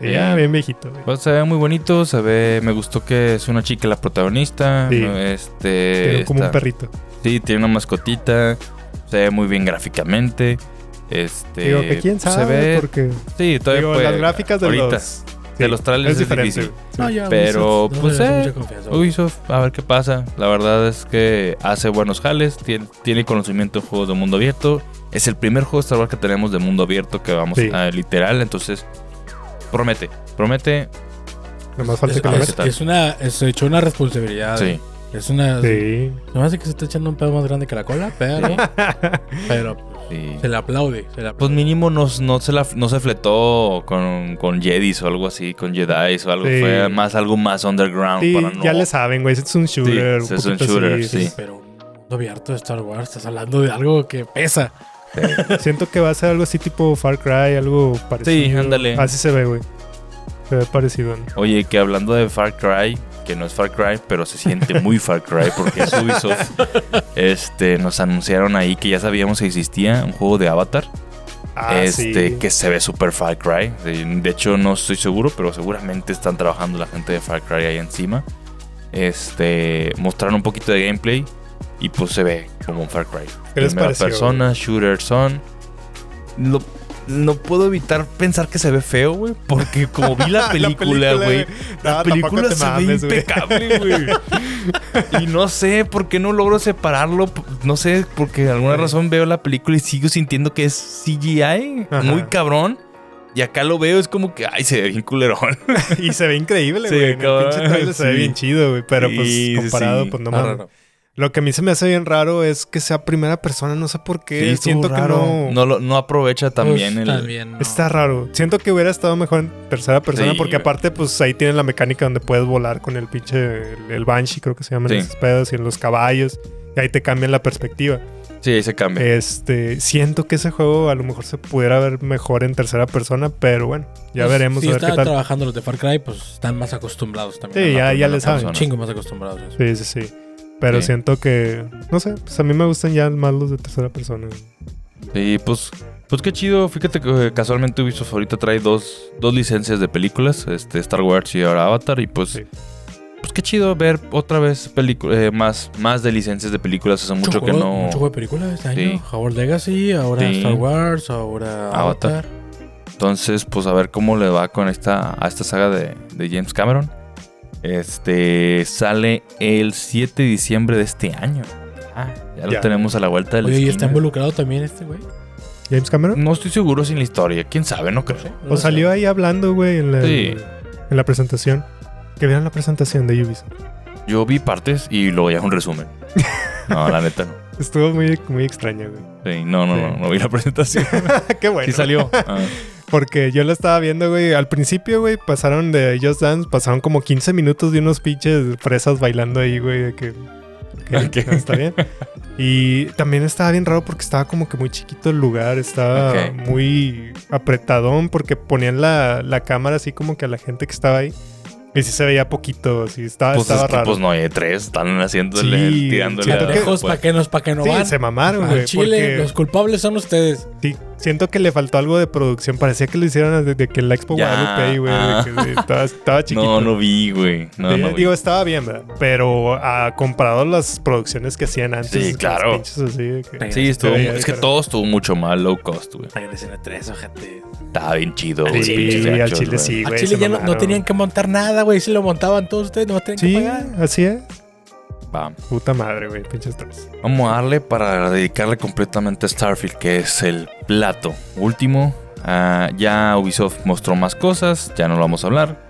Ya, bien viejito, güey. Pues se ve muy bonito, se ve, me gustó que es una chica la protagonista. Sí. Este. Tiene como un perrito. Sí, tiene una mascotita. Se ve muy bien gráficamente. Este. Digo que quién sabe, Se ve. porque Sí, todavía digo, puede- las gráficas de ahorita, los... de los trailers es diferente, difícil. güey. No, ya, Pero, Ubisoft, pues, eh. Ubisoft, a ver qué pasa. La verdad es que hace buenos jales, tiene, tiene conocimiento de juegos de mundo abierto. Es el primer juego de Star Wars que tenemos de mundo abierto que vamos Sí. a literal, entonces promete, promete. Nomás falta Es, que lo es- es una, es hecho una responsabilidad. Sí. Es una. Sí. No hace que se está echando un pedo más grande que la cola, pero. pero Sí. se le aplaude. Se le Pues mínimo no, no, se la, no se fletó con, con Jedis o algo así, con Jedi o algo. Sí. Fue más algo más underground Sí, para no. ya le saben, güey. Es un shooter. Un es un poquito shooter, así. sí. Pero un mundo abierto de Star Wars, estás hablando de algo que pesa. Siento que va a ser algo así tipo Far Cry, algo parecido. Sí, ándale. Así se ve, güey. Se ve parecido. ¿no? Oye, que hablando de Far Cry, que no es Far Cry, pero se siente muy Far Cry porque es Ubisoft. Este, nos anunciaron ahí que ya sabíamos que existía un juego de Avatar. Ah, este, sí. que se ve super Far Cry. De hecho, no estoy seguro, pero seguramente están trabajando la gente de Far Cry ahí encima. Este, mostraron un poquito de gameplay y pues se ve como un Far Cry. ¿Qué les Primera pareció, persona, shooter son. Lo- no puedo evitar pensar que se ve feo, güey, porque como vi la película, güey, la No, película se mames, ve impecable, güey. y no sé por qué no logro separarlo. No sé, porque de alguna Sí. razón veo la película y sigo sintiendo que es CGI, Ajá. muy cabrón. Y acá lo veo, es como que, ay, se ve bien culerón. Y se ve increíble, Sí, güey. Trailer se ve sí. bien chido, güey. Pero pues Sí, sí, comparado, sí. pues no mames. Lo que a mí se me hace bien raro es que sea primera persona. No sé por qué. Sí, Siento raro. que no. No, lo- no aprovecha también Pues, el. también no. Está raro. Siento que hubiera estado mejor en tercera persona Sí, porque aparte pues ahí tienen la mecánica donde puedes volar con el pinche el, el Banshee creo que se llaman Sí. esos pedos y en los caballos y ahí te cambian la perspectiva. Sí, ahí se cambia. Este, siento que ese juego a lo mejor se pudiera ver mejor en tercera persona, pero bueno, ya Pues, veremos Si a ver qué están tal. trabajando los de Far Cry, pues están más acostumbrados también. Sí, ya, ya primera le saben. Chingo más acostumbrados. eso. Sí, sí, sí. Pero Sí. siento que, no sé, pues a mí me gustan ya más los de tercera persona. Sí, pues, pues qué chido. Fíjate que eh, casualmente Ubisoft ahorita trae dos, dos licencias de películas, este Star Wars y ahora Avatar. Y pues, Sí. pues qué chido ver otra vez eh, más, más de licencias de películas. Hace mucho que juego- no. Mucho juego de películas este Sí. año. Howard Legacy, ahora Sí. Star Wars, ahora Avatar. Avatar. Entonces, pues a ver cómo le va con esta, a esta saga de, de James Cameron. Este sale el 7 de diciembre de este año. Ah, ya lo tenemos a la vuelta del Oye, ¿y está involucrado también este güey? James Cameron. No estoy seguro sin la historia. ¿Quién sabe? No creo. No O sé. salió ahí hablando, güey, en la, Sí. en la presentación. Que vieron la presentación de Ubisoft. Yo vi partes y luego ya un resumen. No, la neta no. Estuvo muy, muy extraña, güey. Sí, no, no, Sí. no, no vi la presentación. Qué bueno. Sí salió. Ah, Porque yo lo estaba viendo, güey. Al principio, güey, pasaron de Just Dance, pasaron como 15 minutos de unos pinches fresas bailando ahí, güey. De que. que. Está bien. Y también estaba bien raro porque estaba como que muy chiquito el lugar. Estaba muy apretadón porque ponían la, la cámara así como que a la gente que estaba ahí. Y sí se veía poquito, así estaba, pues estaba es que raro. pues no hay tres, están haciéndole, Sí, tirándole siento a- que- Lejos, pues, ¿para qué nos, para qué no sí, van? se mamaron, güey. Chile, porque- los culpables son ustedes. Sí, siento que le faltó algo de producción. Parecía que lo hicieron desde que en la Expo Ya, Guadalupe, ahí, güey. ah. que estaba, estaba chiquito. No, no vi, güey. No, Sí, no vi. digo, estaba bien, ¿verdad? Pero ah, comparado a las producciones que hacían antes. Sí, claro. pinches así de que- Sí, estuvo, veía es que todo estuvo mucho mal low cost, güey. Regresen a tres, ojete. Estaba bien chido, Al güey. Sí, pinches al chile sí. Chile ya no, tenían que montar nada, güey. Si lo montaban todos ustedes, no tenían que Sí, pagar. así es. Va. Puta madre, güey. Pinches tres. Vamos a darle para dedicarle completamente a Starfield, que es el plato último. Ah, ya Ubisoft mostró más cosas, ya no lo vamos a hablar.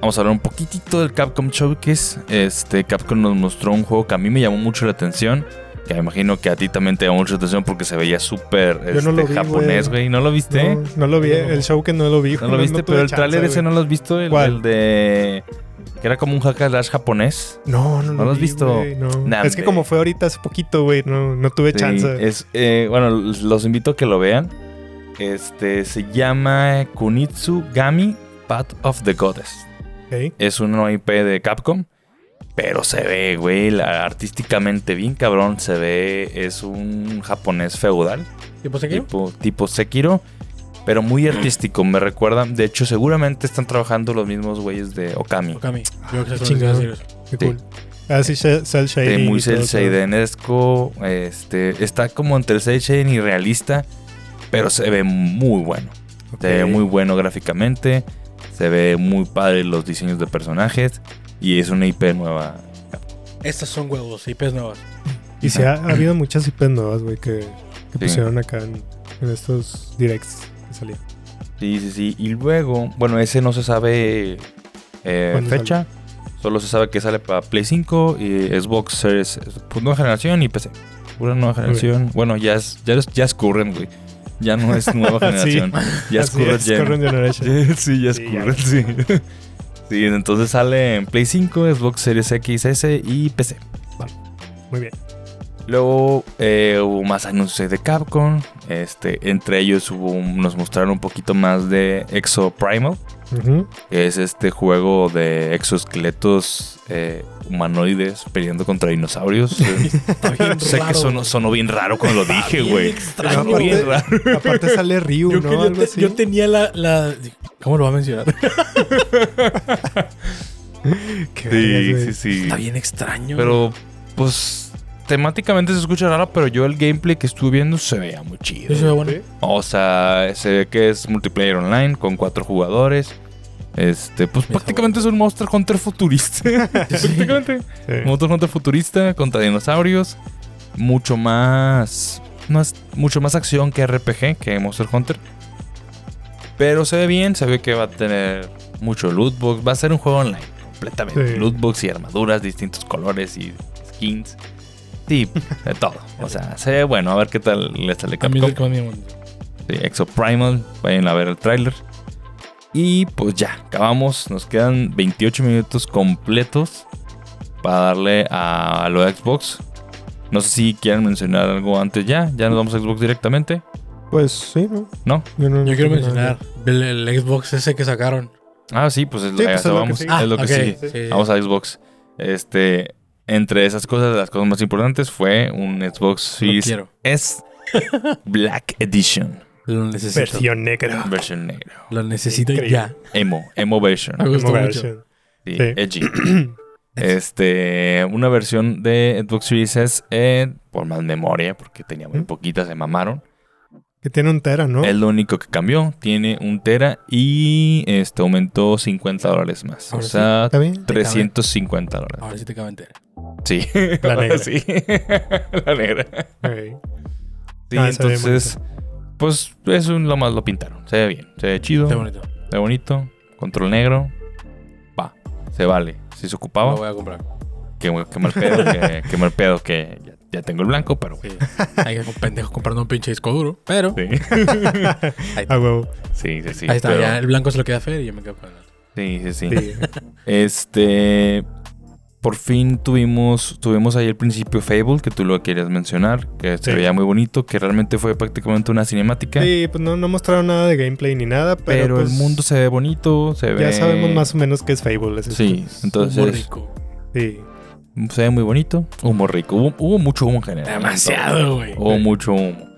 Vamos a hablar un poquitito del Capcom Showcase. Este Capcom nos mostró un juego que a mí me llamó mucho la atención. Que me imagino que a ti también te llamó mucho la atención porque se veía súper no este, japonés, güey. ¿No lo viste? No, no lo vi. El show que no lo vi. No lo viste, pero el tráiler ese no lo has visto, el, ¿Cuál? el de que era como un hack and slash japonés. No, no, ¿No lo has vi, visto? güey, no. Nah, es que como fue ahorita hace poquito, güey, no, no tuve Sí, chance. es eh, bueno, los invito a que lo vean. Este se llama Kunitsu Gami Path of the Goddess. Es una IP de Capcom, pero se ve, güey, artísticamente bien cabrón. Se ve, es un japonés feudal, ¿Tipo Sekiro? tipo, tipo Sekiro, pero muy artístico. Me recuerda, de hecho, seguramente están trabajando los mismos güeyes de Okami. Okami. Que chingado. cómo decir eso. Qué Sí. cool. Ah, sí, cel shading. muy cel shadenesco, este, está como entre cel shading y realista, pero se ve muy bueno. Se ve muy bueno gráficamente, se ve muy padre los diseños de personajes y es una IP nueva. Estas son huevos, IPs nuevas. Y sí, ha, ha habido muchas IPs nuevas, güey, que, que Sí. pusieron acá en, en estos directs que salían. Sí, sí, sí. Y luego, bueno, ese no se sabe eh, ¿Cuándo fecha. Solo se sabe que sale para Play 5 y Xbox Series pues, nueva generación y PC. Pura nueva generación. Bueno, ya es, ya es, ya es current, güey. Ya no es nueva Sí. generación. Ya es Así current es, current generation. sí, ya es Sí, ya. sí. Sí, entonces sale en Play 5, Xbox Series X, S y PC. Muy bien. Luego eh, hubo más anuncios de Capcom. Este, entre ellos hubo un- nos mostraron un poquito más de Exo Primal, que es este juego de exoesqueletos eh, humanoides peleando contra dinosaurios. Está bien sé que sonó, sonó bien raro cuando lo dije, güey. extraño, Sonó bien raro. Aparte sale Ryu, Yo, ¿no? quería- Algo así. yo tenía la, la- ¿Cómo lo va a mencionar? Qué Sí, vergas, sí, sí. Está bien extraño. Pero, pues, temáticamente se escucha raro, pero yo el gameplay que estuve viendo se veía muy chido. Sí, se ve bueno. Sí. O sea, se ve que es multiplayer online con cuatro jugadores. Este, pues prácticamente es un Monster Hunter futurista. prácticamente. Sí. Monster Hunter futurista contra dinosaurios. Mucho más. más mucho más acción que RPG, que Monster Hunter. Pero se ve bien, se ve que va a tener mucho lootbox. Va a ser un juego online, completamente. Sí. Lootbox y armaduras, distintos colores y skins. Sí, de todo. O sea, se ve bueno. A ver qué tal le sale A mí es Capcom. el que más me llama. Sí, Exo Primal, vayan a ver el tráiler. Y pues ya, acabamos. Nos quedan 28 minutos completos para darle a, a lo de Xbox. No sé si quieren mencionar algo antes ya. Ya nos vamos a Xbox directamente. Pues sí, ¿no? ¿No? Yo, no- Yo quiero mencionar el, el Xbox ese que sacaron. Ah, sí, pues es, Sí, a pues es lo que es lo que sigue. sí. Vamos a Xbox. Este, entre esas cosas, las cosas más importantes fue un Xbox Series quiero. S Black Edition. Lo necesito. Versión negra. Versión negro. Lo necesito Increíble. ya. Emo. Emo version. Me gustó mucho. versión. Sí, Sí. edgy. Este, una versión de Xbox Series S eh, por más memoria, porque tenía muy ¿Mm? poquita, se mamaron. Que tiene un tera, ¿no? Es lo único que cambió. Tiene un Tera y este aumentó 50 dólares más. Ahora o sea, ¿Está bien? 350 dólares. Ahora sí te acabo de enterar. Sí. La negra. sí. La negra. Sí, Ah, se ve entonces, pues eso lo más lo pintaron. Se ve bien, se ve chido, se bonito. ve bonito. Control negro. Va, se vale. Si se ocupaba, Lo voy a comprar. qué, qué mal pedo, que, qué mal pedo que ya, ya tengo el blanco, pero Sí. Hay que pendejo comprando un pinche disco duro. Pero sí. ahí, A huevo. Sí, sí, sí. ahí está. pero- Ya el blanco se lo queda Fer y yo me quedo con el otro. Sí, sí, sí. Sí. Este. Por fin tuvimos, tuvimos ahí el principio Fable, que tú lo querías mencionar, que se veía muy bonito, que realmente fue prácticamente una cinemática. Sí, pues no, no mostraron nada de gameplay ni nada, pero, pero pues, el mundo se ve bonito, se ve. ya sabemos más o menos qué es Fable. ese Sí, es- entonces Humor rico. Sí. Se ve muy bonito. Humo rico. Hubo, hubo mucho humo en general. Demasiado, güey. Hubo mucho humo.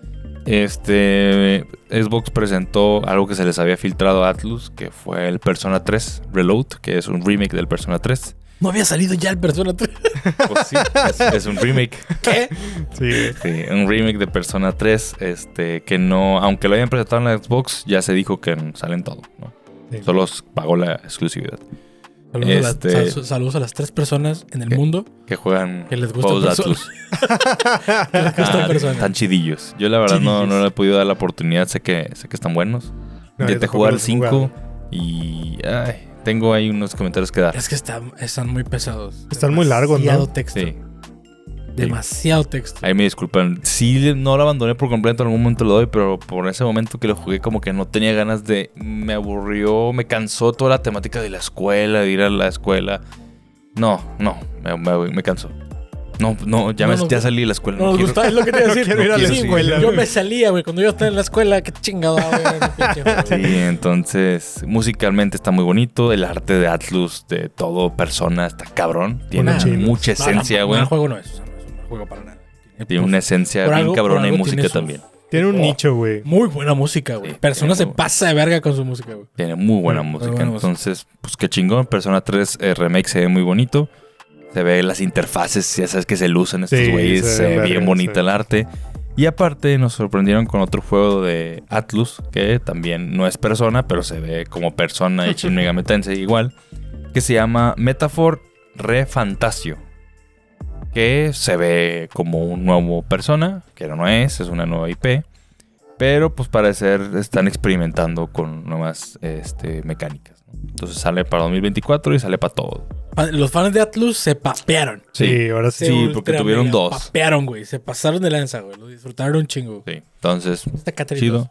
Este. Xbox presentó algo que se les había filtrado a Atlus, que fue el Persona 3 Reload, que es un remake del Persona 3. No había salido ya el Persona 3. Pues sí, es, es un remake. ¿Qué? Sí. Sí, un remake de Persona 3, este, que no, aunque lo hayan presentado en la Xbox, ya se dijo que salen todo, ¿no? Sí. Solo pagó la exclusividad. Saludos, a las- Este- sal- saludos a las tres personas en el mundo Que juegan que les gusta. Atlus. que les gusta Ah, Persona. Están chidillos. Yo la verdad no, Chidillos. no le he podido dar la oportunidad, sé que, sé que están buenos. No, he jugado. 5 y ay, tengo ahí unos comentarios que dar. Es que están, están muy pesados. Están muy largos, ¿no? Texto. Sí, Demasiado texto. ahí me disculpan. Sí, no lo abandoné por completo, en algún momento lo doy, pero por ese momento que lo jugué como que no tenía ganas de... Me aburrió, me cansó toda la temática de la escuela, de ir a la escuela. No, no, me, me, me cansó. No, no, ya, No me, nos ya salí de la escuela. No no nos quiero- gusta, es lo que te iba a decir. ir a la Sí, escuela, Yo me salía, güey. Cuando yo estaba en la escuela, qué chingado. Sí, entonces musicalmente está muy bonito. El arte de Atlus, de todo persona, está cabrón. Tiene mucha esencia, no, güey. el juego no es. Juego para nada. Tiene una esencia Por bien algo- cabrona y música su- también. Tiene un Oh. nicho, güey. Muy buena música, güey. Sí, Persona se pasa de verga con su música, güey. Tiene muy buena Muy música. buena música. Entonces, pues qué chingón. Persona 3 eh, Remake se ve muy bonito. Se ve las interfaces, ya sabes que se lucen estos güeyes. se Se ve bien bonita sí. el arte. Y aparte nos sorprendieron con otro juego de Atlus, que también no es persona, pero se ve como persona y Shin Megami Tensei igual, que se llama Metaphor Re Fantasio. Que se ve como un nuevo persona, que no es, es una nueva IP. Pero pues parecer están experimentando con nuevas este, mecánicas. Entonces sale para 2024 y sale para todo. Ah, Los fans de Atlus se papearon. Sí, ahora sí. Sí, porque tuvieron mega dos. Papearon, güey. Se pasaron de lanza, güey. Lo disfrutaron un chingo. Sí. Entonces, Está Catherine chido.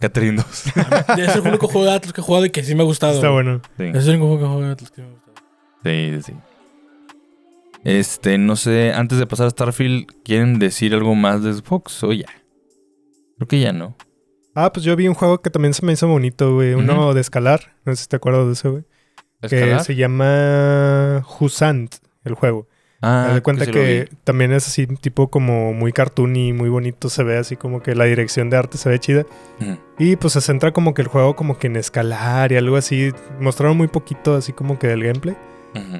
Catherine 2. 2. Es el único juego de Atlus que he jugado y que sí me ha gustado. Está bueno. Sí. Es el único juego que he jugado de Atlus que me ha gustado. Sí, sí, sí. Este, no sé, antes de pasar a Starfield, ¿quieren decir algo más de Xbox o ya? Creo que ya no. Ah, pues yo vi un juego que también se me hizo bonito, güey. Uno de escalar. No sé si te acuerdas de ese, güey. Que se llama Husant, el juego. Ah, Haz de cuenta que, también es así, tipo como muy cartoony, muy bonito. Se ve así como que la dirección de arte se ve chida. Y pues se centra como que el juego como que en escalar y algo así. Mostraron muy poquito así como que del gameplay.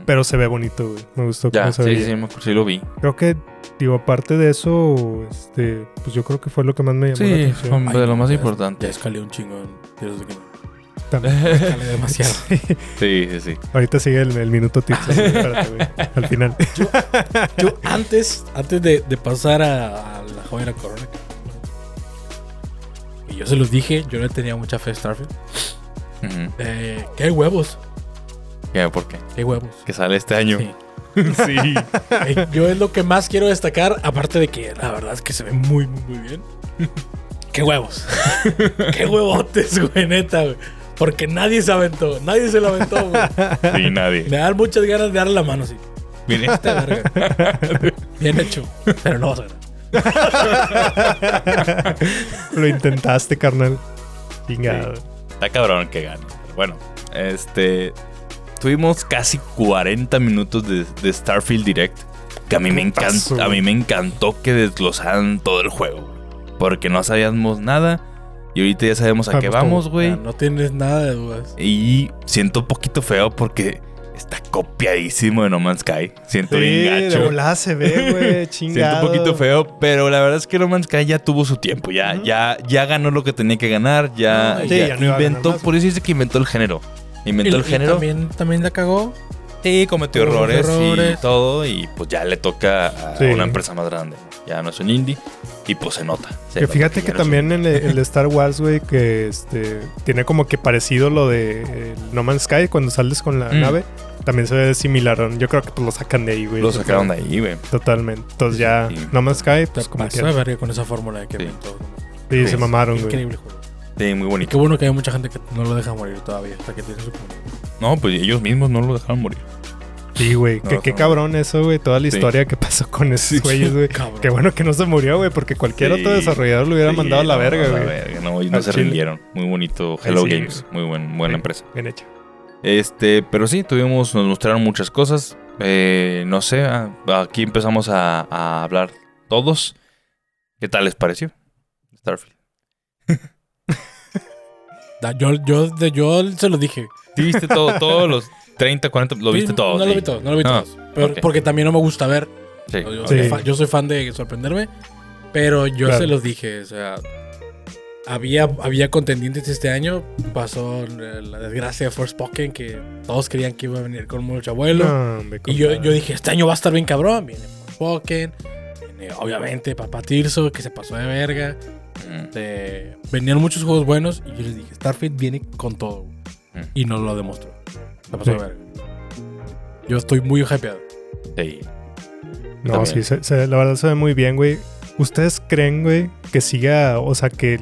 Pero se ve bonito, güey. Me gustó Ya, cómo se sí, veía. sí, me sí lo vi. Creo que, digo, aparte de eso, este, pues yo creo que fue lo que más me llamó la Sí, atención. fue de lo más ya- importante. Ya escalé un Kingdom. También. Escalé demasiado. Sí, sí, sí. Ahorita sigue el, el minuto tips. güey, espérate, güey, al final. Yo antes, antes de, de pasar a, a la joven corona, y yo se los dije, yo no tenía mucha fe a Starfield. Ujú. Eh, ¿Qué hay huevos? ¿Qué? ¿Por qué? ¿Qué huevos? Que sale este año. Sí. Sí. Yo es lo que más quiero destacar, aparte de que la verdad es que se ve muy, muy, muy bien. ¡Qué huevos! ¡Qué huevotes, güey, neta, güey! Porque nadie se aventó, nadie se lo aventó, güey. Sí, nadie. Me dan muchas ganas de darle la mano, sí. Mire, Esta verga. Bien hecho, pero no vas a ganar. Lo intentaste, carnal. Chingado. Está cabrón que gane. Pero bueno, este. Tuvimos casi 40 minutos de, de Starfield Direct. Que a mí me encantó. A mí me encantó que desglosaran todo el juego. Porque no sabíamos nada. Y ahorita ya sabemos a qué Sabemos vamos, güey. No tienes nada de dudas. Y siento un poquito feo porque está copiadísimo de No Man's Sky. Siento Sí, bien de gacho. volada se ve, güey. Chingado. Siento un poquito feo, pero la verdad es que No Man's Sky ya tuvo su tiempo. Ya, Ujú. ya, ya ganó lo que tenía que ganar. Ya, Sí, ya ya no inventó. Por eso dice que inventó el género. Inventó Y- el y género. también, también la cagó. Sí, cometió errores, errores. y todo. Y pues ya le toca a Sí. una empresa más grande. Ya no es un indie. Y pues se nota. se Que fíjate que no también en el, el de Star Wars, güey, que este tiene como que parecido lo de eh, No Man's Sky cuando sales con la Mm. nave. También se ve similar. Yo creo que pues, lo sacan de ahí, güey. Lo sacaron de ahí, güey. Totalmente. Entonces ya Sí. No Man's Sky, Te pues como que verga con esa fórmula de que Sí. inventó. sí, Sí. se mamaron, güey. Increíble juego. Sí, muy Y bonito. qué bueno que hay mucha gente que no lo deja morir todavía. Hasta que tiene su. No, pues ellos mismos no lo dejaron morir. Sí, güey. No, qué no. cabrón eso, güey. Toda la Sí. historia que pasó con esos Sí. güeyes, güey. Qué bueno que no se murió, güey, porque cualquier Sí. otro desarrollador lo hubiera Sí, mandado a la no, verga, a la güey. verga, No, y no Al se chile. rindieron. Muy bonito. Hello sí, Games. Muy buen, buena Sí. empresa. Bien hecho. Este, pero sí, tuvimos, nos mostraron muchas cosas. Eh, no sé, ah, aquí empezamos a, a hablar todos. ¿Qué tal les pareció? Starfield. Yo, yo, yo se lo dije. Sí, viste todo, todos los 30, 40, lo viste todo. No sí. lo vi todo, no lo vi Ah, todos. Pero- ok. Porque también no me gusta ver. Sí, Yo, Sí. fa- yo soy fan de sorprenderme. Pero yo Claro. se los dije. O sea, había, había contendientes este año. Pasó la desgracia de Forspoken. Que todos creían que iba a venir con mucho abuelo. No, Y yo, yo dije, este año va a estar bien cabrón. Viene Forspoken. Viene, obviamente, Papá Tirso, que se pasó de verga. Este, venían muchos juegos buenos. Y yo les dije, Starfield viene con todo. Mm. Y nos lo demostró. Se pasó Sí. de verga. Yo estoy muy hypeado. sí. No, también. sí, se- se- la verdad se ve muy bien, güey. ¿Ustedes creen, güey, que siga, o sea, que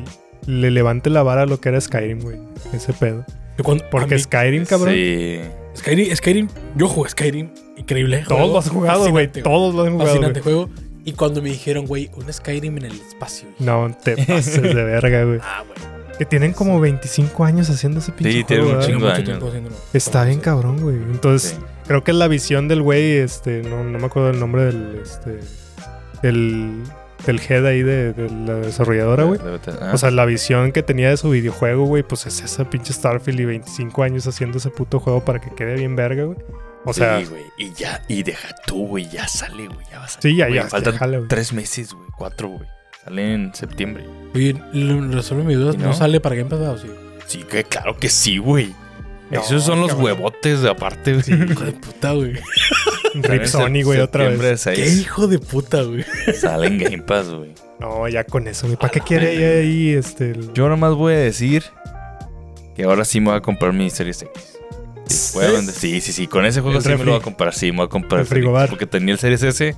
le levante la vara a lo que era Skyrim, güey? Ese pedo. Cuando- Porque mí- Skyrim, cabrón. Sí. Skyrim, Skyrim, yo jugué Skyrim, increíble. Todos juego, lo has jugado, güey. Todos lo han jugado, Fascinante güey. juego. Y cuando me dijeron, güey, un Skyrim en el espacio. No, te pases de verga, güey. Ah, güey. Que tienen como 25 años haciendo ese pinche Sí, tienen juego, un ¿verdad? chingo mucho años. tiempo haciéndolo. Está bien cabrón, güey. Entonces, sí. creo que es la visión del güey, este, no, no me acuerdo el nombre del, este, del, del head ahí de, de la desarrolladora, güey. Ah, O sea, la visión que tenía de su videojuego, güey, pues es ese pinche Starfield y 25 años haciendo ese puto juego para que quede bien verga, güey. O sea, sí, güey. Y ya, y deja tú, güey. Ya sale, güey. Ya va a salir. sí, ya, Güey, ya. Faltan tres meses, güey. Cuatro, güey. Sale en septiembre. Oye, resuelve mi duda. ¿Y ¿No? no? sale para Game Pass o sí? Sí, que claro que sí, güey. No, Esos son los cabrón. huevotes de aparte, güey. Hijo de puta, güey. Rip Sony, güey, otra vez. Qué hijo de puta, güey. Sale en Game Pass, güey. No, ya con eso, güey. ¿Para qué quiere ahí, este? el- Yo nomás voy a decir que ahora sí me voy a comprar mi Series X. Sí, a sí, sí, sí, con ese juego El sí me lo voy a comprar, sí, me voy a comprar El frigobar. porque tenía el Series S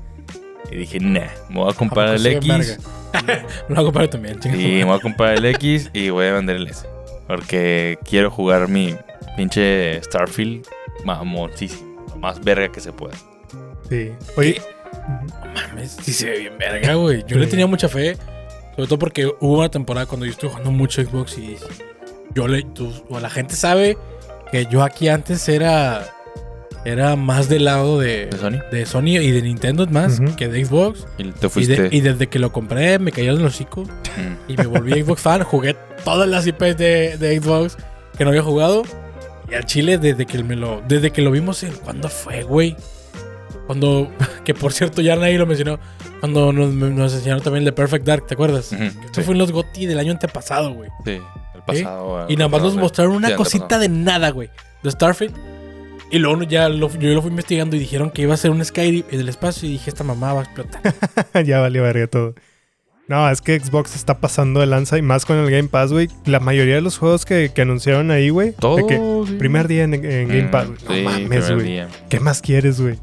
y dije, nah, me voy a comprar ¿A el poco sí, X. Me lo voy a comprar también, chinga. Sí, me voy a comprar el X y voy a vender el S. Porque quiero jugar mi pinche Starfield mamoncísimo. Lo más verga que se pueda. Sí. Oye, Mames, sí se ve bien verga, güey. Yo le Sí. tenía mucha fe. Sobre todo porque hubo una temporada cuando yo estuve jugando mucho Xbox y yo le. tú- o la gente sabe que yo aquí antes era. Era más del lado de, ¿De Sony? de Sony y de Nintendo más que de Xbox. Y te Y, fuiste. de- y desde que lo compré me cayeron los hocico Mm. y me volví Xbox fan. Jugué todas las IPs de, de Xbox que no había jugado. Y al Chile desde que me lo. Desde que lo vimos en. ¿Cuándo fue, güey? Cuando. Que por cierto ya nadie lo mencionó. Cuando nos, nos enseñaron también el de Perfect Dark, ¿te acuerdas? Ujú, Esto sí, fue en los GOTY del año antepasado, güey. sí, el pasado. Y nada más nos mostraron una cosita de nada, güey. De Starfield. Y luego ya lo, yo lo fui investigando y dijeron que iba a ser un Skyrim en el espacio. Y dije, esta mamá va a explotar. ya valió verga todo. No, es que Xbox está pasando de lanza y más con el Game Pass, güey. La mayoría de los juegos que, que anunciaron ahí, güey. Todo. de que sí. primer día en, en Game Mm, Pass. sí, no mames, güey. ¿Qué más quieres, güey?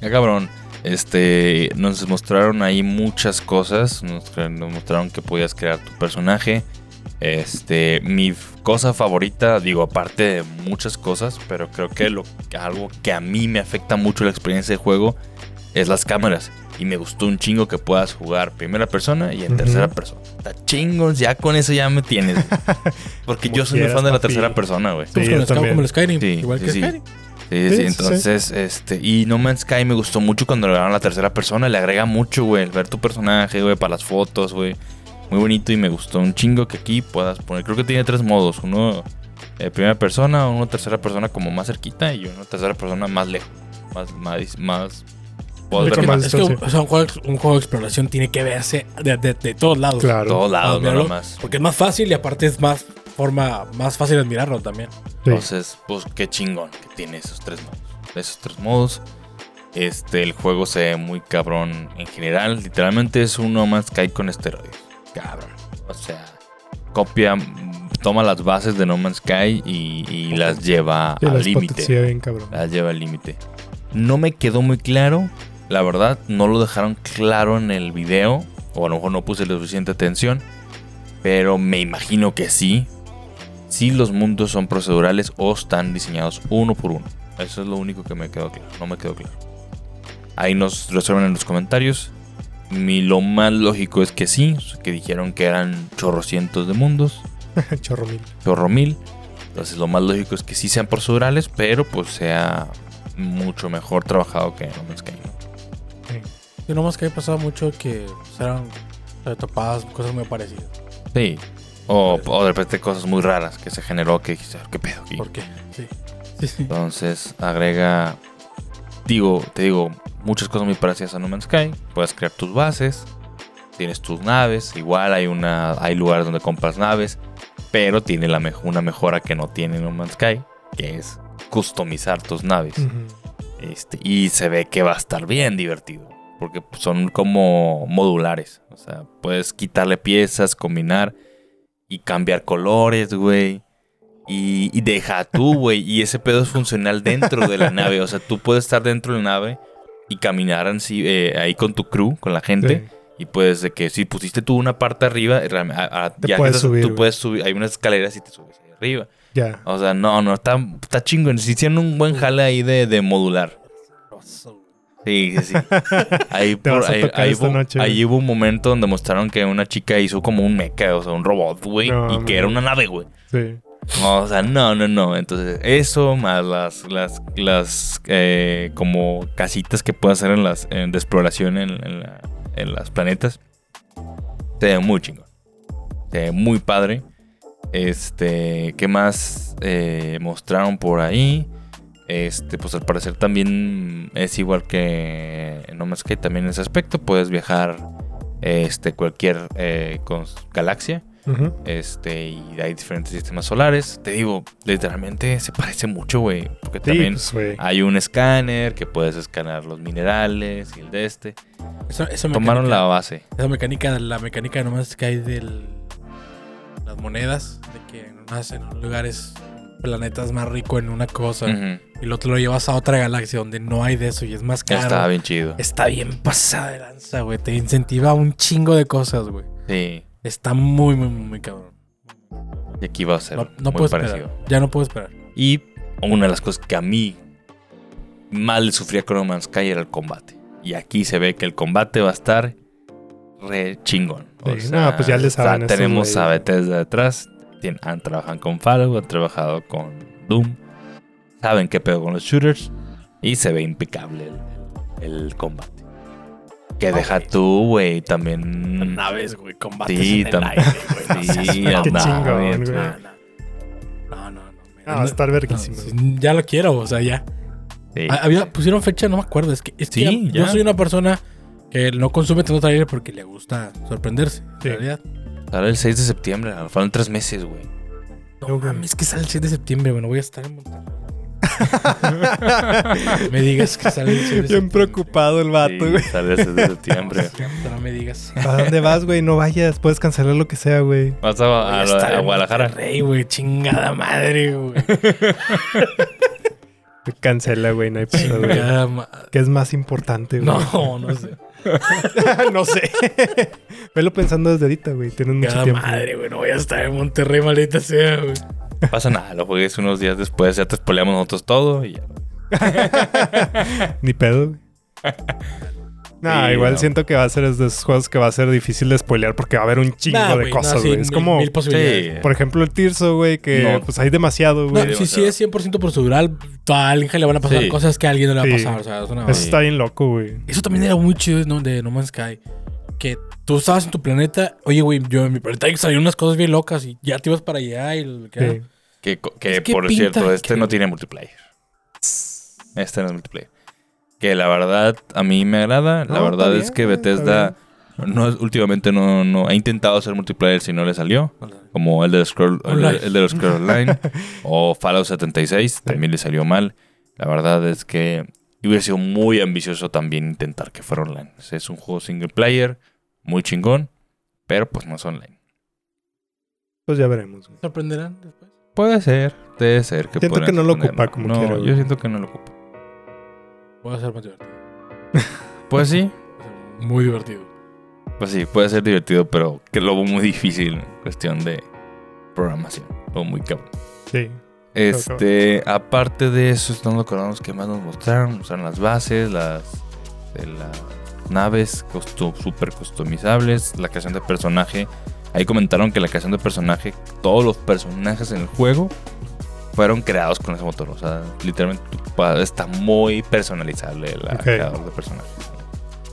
Ya cabrón. Este, nos mostraron ahí muchas cosas. Nos, nos mostraron que podías crear tu personaje. Este, mi cosa favorita, digo, aparte de muchas cosas, pero creo que lo, algo que a mí me afecta mucho la experiencia de juego es las cámaras. Y me gustó un chingo que puedas jugar primera persona y en Ujú. tercera persona. Está chingos, ya con eso ya me tienes. Porque Como yo soy muy fan de la tercera persona, güey. Sí, como el Skyrim. Sí, igual que sí, sí. Skyrim. Sí, Sí, sí, sí, entonces, este, y No Man's Sky me gustó mucho cuando le la tercera persona, le agrega mucho, güey, el ver tu personaje, güey, para las fotos, güey. Muy bonito y me gustó un chingo que aquí puedas poner, creo que tiene tres modos, uno eh, primera persona, uno tercera persona como más cerquita y uno tercera persona más lejos, más, más, más, más más, Es que distancia. o sea, un, juego, un juego de exploración tiene que verse de, de- de todos lados. de Claro. todos lados, no nomás. Porque es más fácil y aparte es más forma, más fácil admirarlo también. Sí. Entonces, pues qué chingón que tiene esos tres modos. Esos tres modos. Este, el juego se ve muy cabrón en general. Literalmente es un No Man's Sky con esteroides. Cabrón. O sea, copia, toma las bases de No Man's Sky y, y las lleva Sí, al límite. Las lleva al límite. No me quedó muy claro. La verdad, no lo dejaron claro en el video. O a lo mejor no puse la suficiente atención. Pero me imagino que sí. Si los mundos son procedurales o están diseñados uno por uno. Eso es lo único que me quedó claro. No me quedó claro. Ahí nos resuelven en los comentarios. Mi, lo más lógico es que sí. Que dijeron que eran chorrocientos de mundos. Chorro mil. Chorro mil. Entonces lo más lógico es que sí sean procedurales, pero pues sea mucho mejor trabajado que No Man's Sky. ¿no? Y nomás que había pasado mucho que eran eh, topadas, cosas muy parecidas. Sí. O, o de repente cosas muy raras que se generó que dijiste, "Ah, ¿qué pedo? aquí?". ¿Por qué? Sí. Sí, sí. Entonces agrega, digo, te digo, muchas cosas muy parecidas a No Man's Sky. Puedes crear tus bases, tienes tus naves, igual hay una, hay lugares donde compras naves, pero tiene la mejo- una mejora que no tiene No Man's Sky, que es customizar tus naves. Este, y se ve que va a estar bien divertido. Porque son como modulares. O sea, puedes quitarle piezas, combinar y cambiar colores, güey. Y, y deja tú, güey. Y ese pedo es funcional dentro de la nave. O sea, tú puedes estar dentro de la nave y caminar así, eh, ahí con tu crew, con la gente. Sí. Y puedes de que si pusiste tú una parte arriba, real- a- a- Te ya puedes estás- subir, tú puedes subir. Hay unas escaleras y te subes ahí arriba. Ya. O sea, no, no, está, está chingón. Si hicieron un buen jale ahí de, de modular. Sí, sí, sí. Ahí, por- ahí, ahí hubo, noche, ahí hubo un momento donde mostraron que una chica hizo como un mecha, o sea, un robot, güey. No, y no, que era una nave, güey. Sí. O sea, no, no, no. Entonces, eso más las, las, las eh, como casitas que puede hacer en las en- de exploración en, en, la- en las planetas. Se ve muy chingón. Se ve muy padre. Este, ¿qué más eh, mostraron por ahí? Este, pues al parecer también es igual que en No Man's Sky también en ese aspecto. Puedes viajar este, cualquier eh, galaxia. Este, y hay diferentes sistemas solares. Te digo, literalmente se parece mucho, güey. Porque Sí, también pues, hay un escáner que puedes escanear los minerales y el de este. Tomaron la base. Esa mecánica, la mecánica nomás que hay del las monedas, de que nomás en lugares planetas más rico en una cosa Ujú. Y luego te lo llevas a otra galaxia donde no hay de eso y es más caro. Estaba bien chido. Está bien pasada de lanza, güey. Te incentiva a un chingo de cosas, güey. Sí. Está muy, muy, muy cabrón. Y aquí va a ser No, no muy puedo parecido. esperar. Ya no puedo esperar. Y una de las cosas que a mí mal le sufría con No Man's Sky era el combate. Y aquí se ve que el combate va a estar re chingón. Sí, no, pues ya le saben ya estos tenemos a Bethesda detrás. Han trabajado con Fallout, han trabajado con Doom. Saben qué pedo con los shooters. Y se ve impecable el, el combate. Que deja tú, güey, también... Naves, güey. Combates Sí, en el aire, güey. No Sí, mamón. Qué chingón, güey. No, no. No, no, no. Ah, va a estar verguísimo. No, ya lo quiero, o sea, ya. Sí. Ah, Había, pusieron fecha, no me acuerdo. Es que, es que Sí, yo soy una persona que no consume tanto trailer porque le gusta sorprenderse. Sí. En realidad. Sale el 6 de septiembre. Faltan tres meses, güey. No No, güey. mames, que sale el 6 de septiembre, bueno, voy a estar en Monterrey. me digas que sale el 6 de Bien septiembre. preocupado el vato, Sí, güey. sale el 6 de septiembre. No me digas. ¿A dónde vas, güey? No vayas. Puedes cancelar lo que sea, güey. Vas a, a- Guadalajara. Monterrey, güey, chingada madre, güey. Cancela, güey. No hay pedo, güey. ¿Qué es más importante, güey? No, no sé. no sé. Velo pensando desde ahorita, güey. Tienes mucho Chingada tiempo. madre, güey. No voy a estar en Monterrey, maldita sea, güey. No pasa nada, lo juegues unos días después, ya te spoileamos nosotros todo y ya. Ni pedo, güey. Nah, Sí, igual no. siento que va a ser de esos juegos que va a ser difícil de spoilear porque va a haber un chingo Nah, de güey, cosas, sí, güey. es mil- como, Mil posibilidades. Sí. por ejemplo, el Tirso, güey, que No. pues hay demasiado, No, güey. si sí es 100% procedural, a alguien le van a pasar Sí. cosas que a alguien no le va a Sí. pasar. O sea, es una- Eso está bien loco, güey. Eso también era muy chido ¿no? de No Man's Sky. Que tú estabas en tu planeta. Oye, güey, yo en mi planeta hay salieron unas cosas bien locas y ya te ibas para allá y lo que. Que, que Es que por cierto, este no tiene multiplayer. Este no es multiplayer. Que la verdad a mí me agrada. La No, verdad está es que bien, Bethesda no, últimamente no, no ha intentado hacer multiplayer si no le salió. Como el de Scroll, el, el de los Scroll Online o Fallout 76 también le salió mal. La verdad es que hubiera sido muy ambicioso también intentar que fuera online. Es un juego single player, muy chingón, pero pues no es online. Pues ya veremos. ¿Sorprenderán después? Puede ser, debe ser. Que Siento que no lo ocupa como No, yo siento que no lo ocupa. Puede ser más divertido. Pues sí, Muy divertido. pues sí, puede ser divertido, pero que lo muy difícil en cuestión de programación. Lo muy cabrón. Sí. Este, aparte de eso, estamos acordándonos que más nos mostraron. Mostraron las bases, las de las naves costo, super customizables, la creación de personaje. Ahí comentaron que la creación de personaje, todos los personajes en el juego fueron creados con ese motor. O sea, literalmente está muy personalizable el Ok. creador de personajes.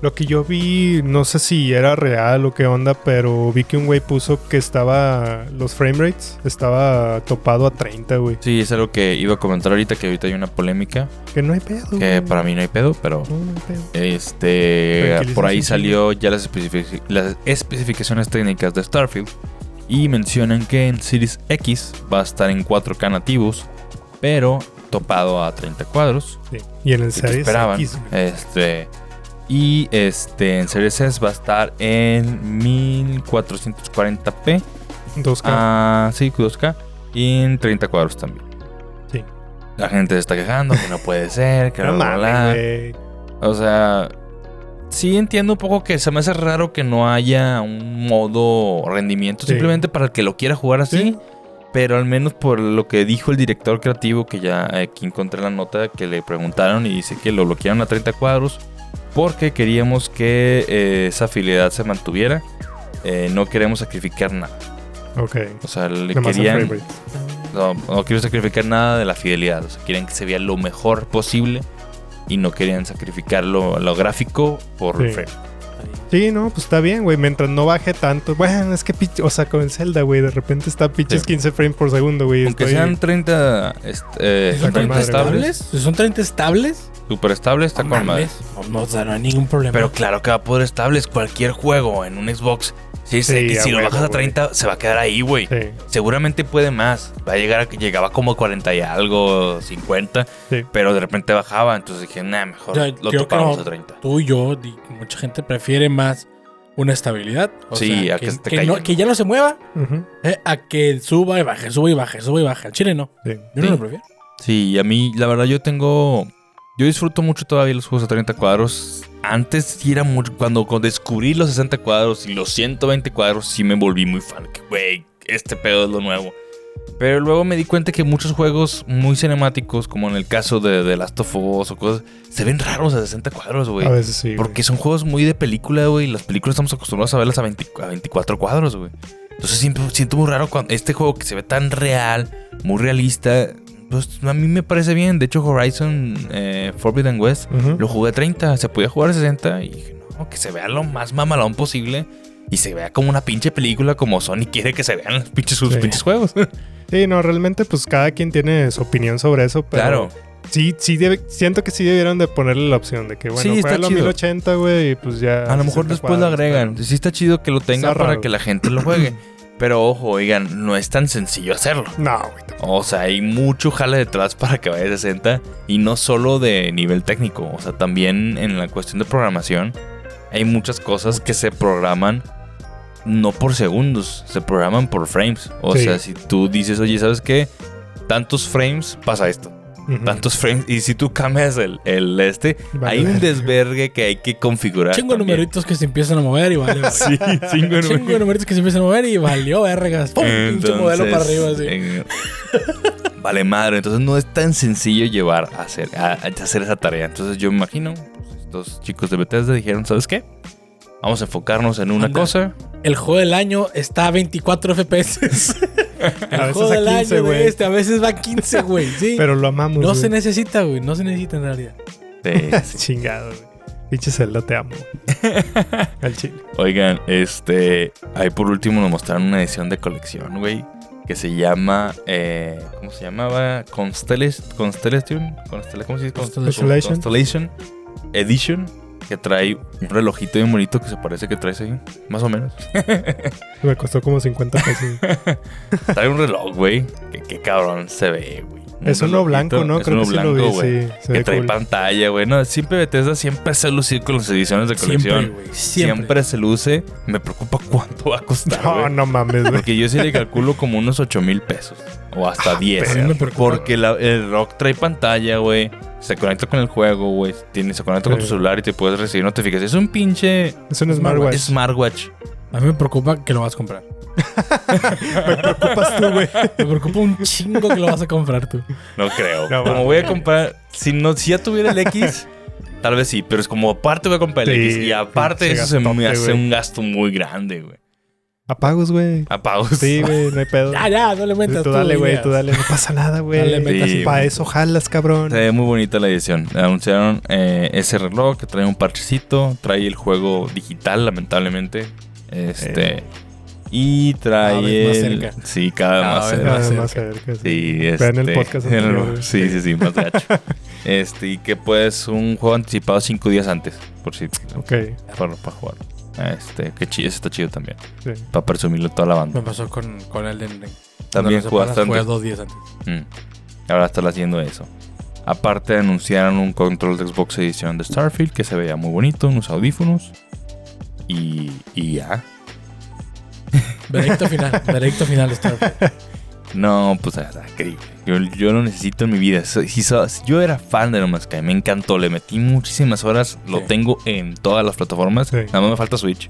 Lo que yo vi, no sé si era real o qué onda, pero vi que un güey puso que estaba. Los frame rates estaba topado a 30, güey. Sí, es algo que iba a comentar ahorita, que ahorita hay una polémica, Que no hay pedo. que güey. para mí no hay pedo, pero No, no hay pedo. Este, por ahí salió ya las, especific- las especificaciones técnicas de Starfield y mencionan que en Series X va a estar en 4K nativos, pero topado a 30 cuadros. Sí. Y en el Series esperaban. X. Este y este en Series S va a estar en 1440p, 2K. ah, sí, 2K y en 30 cuadros también. Sí. La gente se está quejando que no puede ser, que no mames. O sea, sí entiendo un poco que se me hace raro que no haya un modo rendimiento Sí. simplemente para el que lo quiera jugar así. Sí. Pero al menos por lo que dijo el director creativo, que ya aquí encontré la nota que le preguntaron y dice que lo bloquearon a 30 cuadros porque queríamos que eh, esa fidelidad se mantuviera. Eh, no queremos sacrificar nada. Ok. O sea, le querían... No, no quiero sacrificar nada de la fidelidad. O sea, quieren que se vea lo mejor posible y no querían sacrificar lo, lo gráfico por Sí. Sí, no, pues está bien, güey. Mientras no baje tanto. Bueno, es que, pinche- o sea, con el Zelda, güey, de repente está pinches Sí. 15 frames por segundo, güey. Aunque Estoy- sean 30, est- eh, Está con 30 madre, estables. ¿Son 30 estables? super estable, está con madre. No, no, o sea, no hay ningún problema. Pero claro que va a poder estables cualquier juego en un Xbox. Sí, sé Sí, que si lo bajas a güey. 30 se va a quedar ahí, güey. Sí, Seguramente puede más. Va a llegar a que llegaba como a 40 y algo, 50, sí. pero de repente bajaba. Entonces dije, nah, mejor Ya, lo no. a 30. Tú y yo, mucha gente prefiere más una estabilidad. O Sí, sea, a que que, se te que caiga. no- que ya no se mueva, eh, a que suba y baje, suba y baje, suba y baje. Al chile no. Sí. Yo no lo prefiero. Sí, a mí, la verdad, yo tengo. Yo disfruto mucho todavía los juegos a 30 cuadros. Antes sí era mucho. Cuando, cuando descubrí los 60 cuadros y los 120 cuadros, sí me volví muy fan. Que, güey, este pedo es lo nuevo. Pero luego me di cuenta que muchos juegos muy cinemáticos, como en el caso de, de Last of Us o cosas, se ven raros a 60 cuadros, güey. A veces sí. Porque son juegos muy de película, güey. Las películas estamos acostumbrados a verlas a, 20 a 24 cuadros, güey. Entonces siempre siento muy raro cuando este juego que se ve tan real, muy realista. Pues a mí me parece bien. De hecho, Horizon eh, Forbidden West lo jugué a 30. Se podía jugar a 60. Y dije, no, que se vea lo más mamalón posible. Y se vea como una pinche película como Sony quiere que se vean los pinches, sus Sí. pinches juegos. Sí, no, realmente pues cada quien tiene su opinión sobre eso, pero claro. sí, sí debe- siento que sí debieron de ponerle la opción de que bueno, Sí, está juégalo a chido. 1080, güey, y pues ya A lo mejor 60 después lo agregan. pero- Sí está chido que lo tenga para que la gente lo juegue. Pero ojo, oigan, no es tan sencillo hacerlo. No, güey. O sea, hay mucho jale detrás para que vaya a 60 y no solo de nivel técnico, o sea, también en la cuestión de programación hay muchas cosas que se programan no por segundos, se programan por frames. O Sí. sea, si tú dices, oye, ¿sabes qué? Tantos frames pasa esto, Tantos frames. Y si tú cambias el, el este, Vale, hay un desvergue que hay que configurar. Chingo de también. numeritos que se empiezan a mover y vale. verga. Sí, chingo de numeritos que se empiezan a mover y valió vergas. ¡Pum! Pinche modelo para arriba así. eh, vale madre, entonces no es tan sencillo llevar a hacer, a, a hacer esa tarea. Entonces yo me imagino, pues, estos chicos de Bethesda dijeron, ¿sabes qué? Vamos a enfocarnos en una Anda. cosa. El juego del año está a 24 FPS. A El veces juego a del 15, año güey. de este a veces va a 15, güey. Sí. Pero lo amamos. no güey. se necesita, güey. No se necesita en realidad. Sí. Chingado, güey. Pinche Zelda, te amo. Al chile. Oigan, este, ahí por último nos mostraron una edición de colección, güey, que se llama, eh, ¿cómo se llamaba? Constellation, Constellation, Constella- ¿cómo se dice? Constellation. Constellation Edition, que trae un relojito bien bonito que se parece que traes ahí, más o menos. Me costó como 50 pesos. trae un reloj, güey, que qué cabrón se ve, güey. Es uno blanco, ¿no? Es Creo uno que sí blanco, lo vi, güey. sí. Se Que ve trae cool. pantalla, güey. No, siempre Bethesda siempre se lucir con las ediciones de colección. Siempre, güey. Siempre. Siempre se luce. Me preocupa cuánto va a costar. No, no mames, güey. Porque yo sí le calculo como unos 8 mil pesos. O hasta 10. A mí me preocupa. Porque la- el rock trae pantalla, güey. Se conecta con el juego, güey. Tiene- Se conecta con tu Sí. celular y te puedes recibir notificaciones. Es un pinche Es un smartwatch. smartwatch. A mí me preocupa que lo vas a comprar. Me preocupas tú, güey. Me preocupa un chingo que lo vas a comprar tú. No creo. No, como voy a comprar. Si, no, si ya tuviera el X, tal vez sí. Pero es como aparte voy a comprar el Sí, X. Y aparte eso se me hace un gasto muy grande, güey. Apagos, güey. Apagos. Sí, güey, no hay pedo. Ya, ya, no le metas Tú dale, güey, tú dale. No pasa nada, No güey. le metas Sí. Para eso jalas, cabrón. Se ve muy bonita la edición. Anunciaron eh, ese reloj que trae un parchecito. Trae el juego digital, lamentablemente. Este. Y trae. Cada vez más el- cerca. Sí, cada, vez Cada más vez cerca. Nada cerca. más cerca. sí. Sí, este. Vean el podcast en el- anterior, sí, sí. sí, más gacho. este, y que puedes un juego anticipado cinco días antes. Por si. Ok, Para, para jugar. Este, que chido, está chido también. sí. Para presumirlo a toda la banda. Me pasó con, con el de También jugaste antes. dos días antes. Mm. Ahora están haciendo eso. Aparte anunciaron un control de Xbox edición de Starfield que se veía muy bonito, unos audífonos. Y, y ya. Veredicto final. Veredicto final Starfield. No, pues increíble. Yo, yo lo necesito en mi vida. So- si so- yo era fan de No Man's Sky, me encantó. Le metí muchísimas horas. Lo Sí. tengo en todas las plataformas. Sí. Nada más me falta Switch.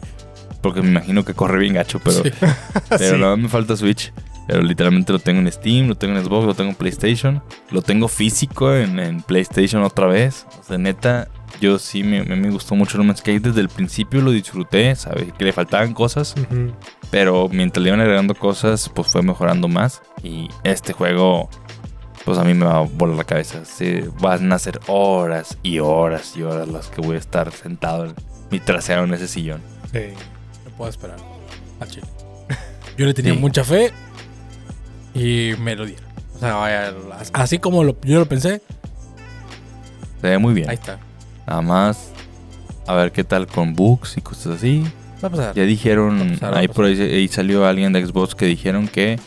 Porque me imagino que corre bien gacho, pero, Sí. pero Sí. nada más me falta Switch. Pero literalmente lo tengo en Steam, lo tengo en Xbox, lo tengo en PlayStation. Lo tengo físico en, en PlayStation otra vez. O sea, neta, yo sí me, me, me gustó mucho No Man's Sky. Desde el principio lo disfruté, ¿sabes? Que le faltaban cosas. Ujú. Pero mientras le iban agregando cosas, pues fue mejorando más. Y este juego, pues a mí me va a volar la cabeza. Sí, van a ser horas y horas y horas las que voy a estar sentado en mi trasero en ese sillón. Sí. No puedo esperar. Al chile. Yo le tenía Sí. mucha fe y me lo dieron. O sea, vaya, así como lo- yo lo pensé, Se ve muy bien. ahí está. Nada más, a ver qué tal con bugs y cosas así. Va a pasar. Ya dijeron, Va a pasar, va ahí por ahí, ahí salió alguien de Xbox que dijeron que,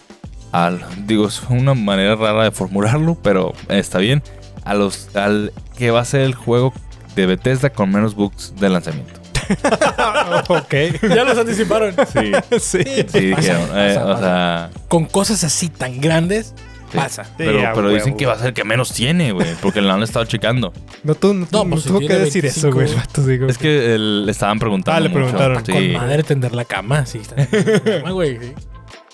al, digo, es una manera rara de formularlo, pero está bien. A los, al que va a ser el juego de Bethesda con menos bugs de lanzamiento. ok. Ya los anticiparon. Sí. sí. Sí, dijeron. Eh, o sea. Con cosas así tan grandes, sí. pasa. Pero, Sí, dicen que va a ser el que menos tiene, güey. Porque lo han estado checando. No, tú, no, No, no pues, si tuvo que decir eso, 25. güey. digo. Es que el- le estaban preguntando. Ah, le mucho. preguntaron. Sí, Con madre tender la cama, sí. Está en la cama, güey.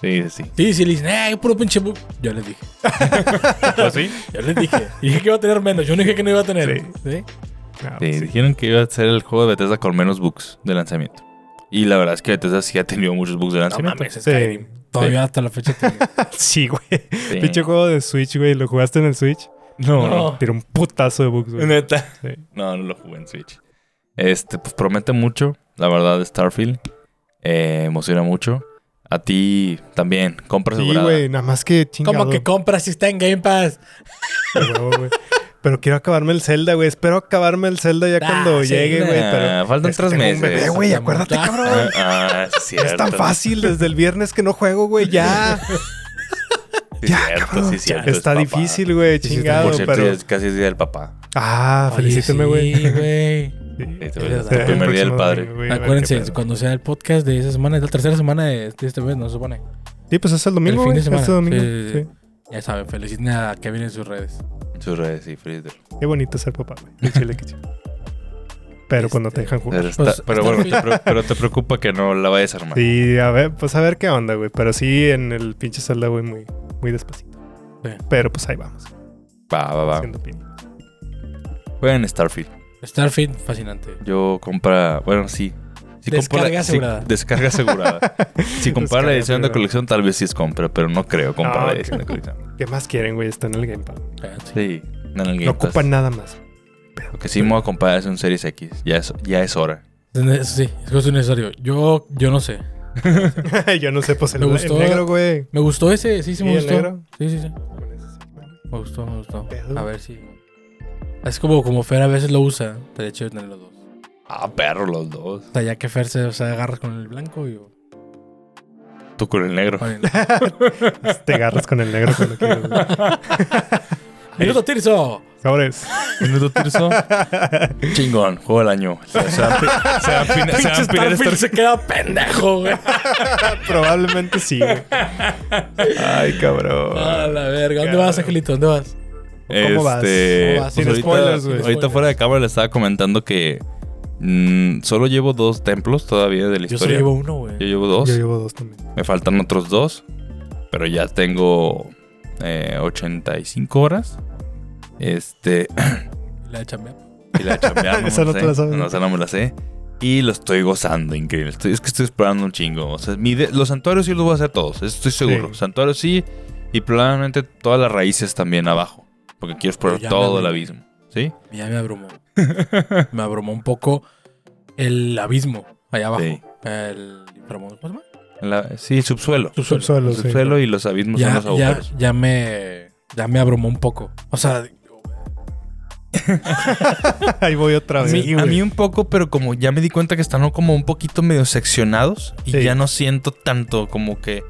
Sí. sí, sí. Sí, sí, le dicen, eh, puro pinche bug. Yo les dije. ¿Ah, sí? Yo les dije. Dije que iba a tener menos. Yo no dije que no iba a tener. Sí. ¿Sí? Ah, Sí, sí. dijeron que iba a ser el juego de Bethesda con menos bugs de lanzamiento. Y la verdad es que Bethesda sí ha tenido muchos bugs de No lanzamiento. mames, Sí. Skyrim. Todavía hasta la fecha tiene. Sí, güey. Sí. Pinche juego de Switch, güey. ¿Lo jugaste en el Switch? No, No. Tiene un putazo de bugs, güey. Neta. Sí. No, no lo jugué en Switch. Este, pues promete mucho, la verdad, Starfield. Eh, emociona mucho. A ti también, compra Sí, asegurada. güey. Nada más que chingado. Como que compras si está en Game Pass. huevo, güey. Pero quiero acabarme el Zelda, güey. Espero acabarme el Zelda ya Ah, cuando sí, llegue, güey. nah, faltan es que tres tengo un meses. bebé, güey. Acuérdate, Ah, cabrón. Ah, ah, es cierto. Es tan fácil desde el viernes que no juego, güey. Ya. Sí, Ya, cierto, cabrón. sí, cierto. Está es difícil, güey. Chingado, Por cierto, pero. casi es día del papá. Ah, felicítenme, güey. Sí, güey. Sí. El primer día del padre. Acuérdense, cuando sea el podcast de esa semana, es la tercera semana de, este mes, no se supone. Sí, pues es el domingo, El fin de semana. Este domingo. Sí, sí, sí. Sí. Ya saben, feliciten a Kevin en sus redes. Sus redes, sí, feliz de- Qué bonito ser papá, güey. Qué chile, qué chile. Pero no te Este, dejan jugar. Pero, está- Pues, pero bueno, te, pre- pero te preocupa que no la vayas a armar. Sí, a ver, pues a ver qué onda, güey. Pero sí, en el pinche Zelda, güey, muy, muy despacito. Sí. Pero pues ahí vamos. Va, va, va. Jueguen Starfield. Starfield, fascinante. Yo compra, bueno, sí. Si Descarga sí, asegurada. descarga asegurada. si comprar la edición de colección, tal vez sí es compra, pero no creo comprar Ah, la edición de colección. ¿Qué más quieren, güey? Está en el Game Pass. Sí, en el Game No ocupan nada más. Lo que sí me voy a comprar es un Series X. Ya es, ya es hora. Sí, es justo necesario. Yo, yo no sé. Yo no sé, pues el, Me el gustó. negro, güey. Me gustó ese, sí, sí me ¿Y el gustó. negro? Sí, sí, sí. Me gustó, me gustó. A ver si. Es como, como Fer a veces lo usa. Te hecho tener los dos. Ah, perro, los dos. O sea, ya que Fer se, o sea, agarra con el blanco y. Tú con el negro. con el- Te agarras con el negro cuando quieras. güey. ¡Minuto Tirso! Sobres. Minuto Tirso. Chingón, juego del año. Se, se va a pi- se va a se queda pendejo, güey. Probablemente sí, güey. Ay, cabrón. A la verga. ¿Dónde vas, Angelito? ¿Dónde vas? ¿Cómo vas? Este, ¿Cómo vas? pues Sin ahorita, spoilers, güey. ahorita fuera de cámara le estaba comentando que mm, solo llevo dos templos todavía de la Yo solo historia. llevo uno, güey. Yo llevo dos. Yo llevo dos también. Me faltan otros dos. Pero ya tengo eh, 85 horas. Este. La de chambear. Y la no Esa no la te la sabes. No, esa no me la sé. Y lo estoy gozando, increíble. Estoy- es que estoy explorando un chingo. O sea, mi de- los santuarios sí los voy a hacer todos, estoy seguro. Sí. Santuarios sí. Y probablemente todas las raíces también abajo. Porque quiero explorar Yo todo el abismo. ¿Sí? Ya me abrumó. me abrumó un poco el abismo allá abajo. Sí. El inframundo. ¿Cómo se llama? En la- sí, subsuelo. Subsuelo. Subsuelo, El sí. subsuelo y los abismos son Ya, los ya, agujeros. ya me. Ya me abrumó un poco. O sea, Ahí voy otra vez. a mí un poco, pero como ya me di cuenta que están como un poquito medio seccionados y Sí. ya no siento tanto como que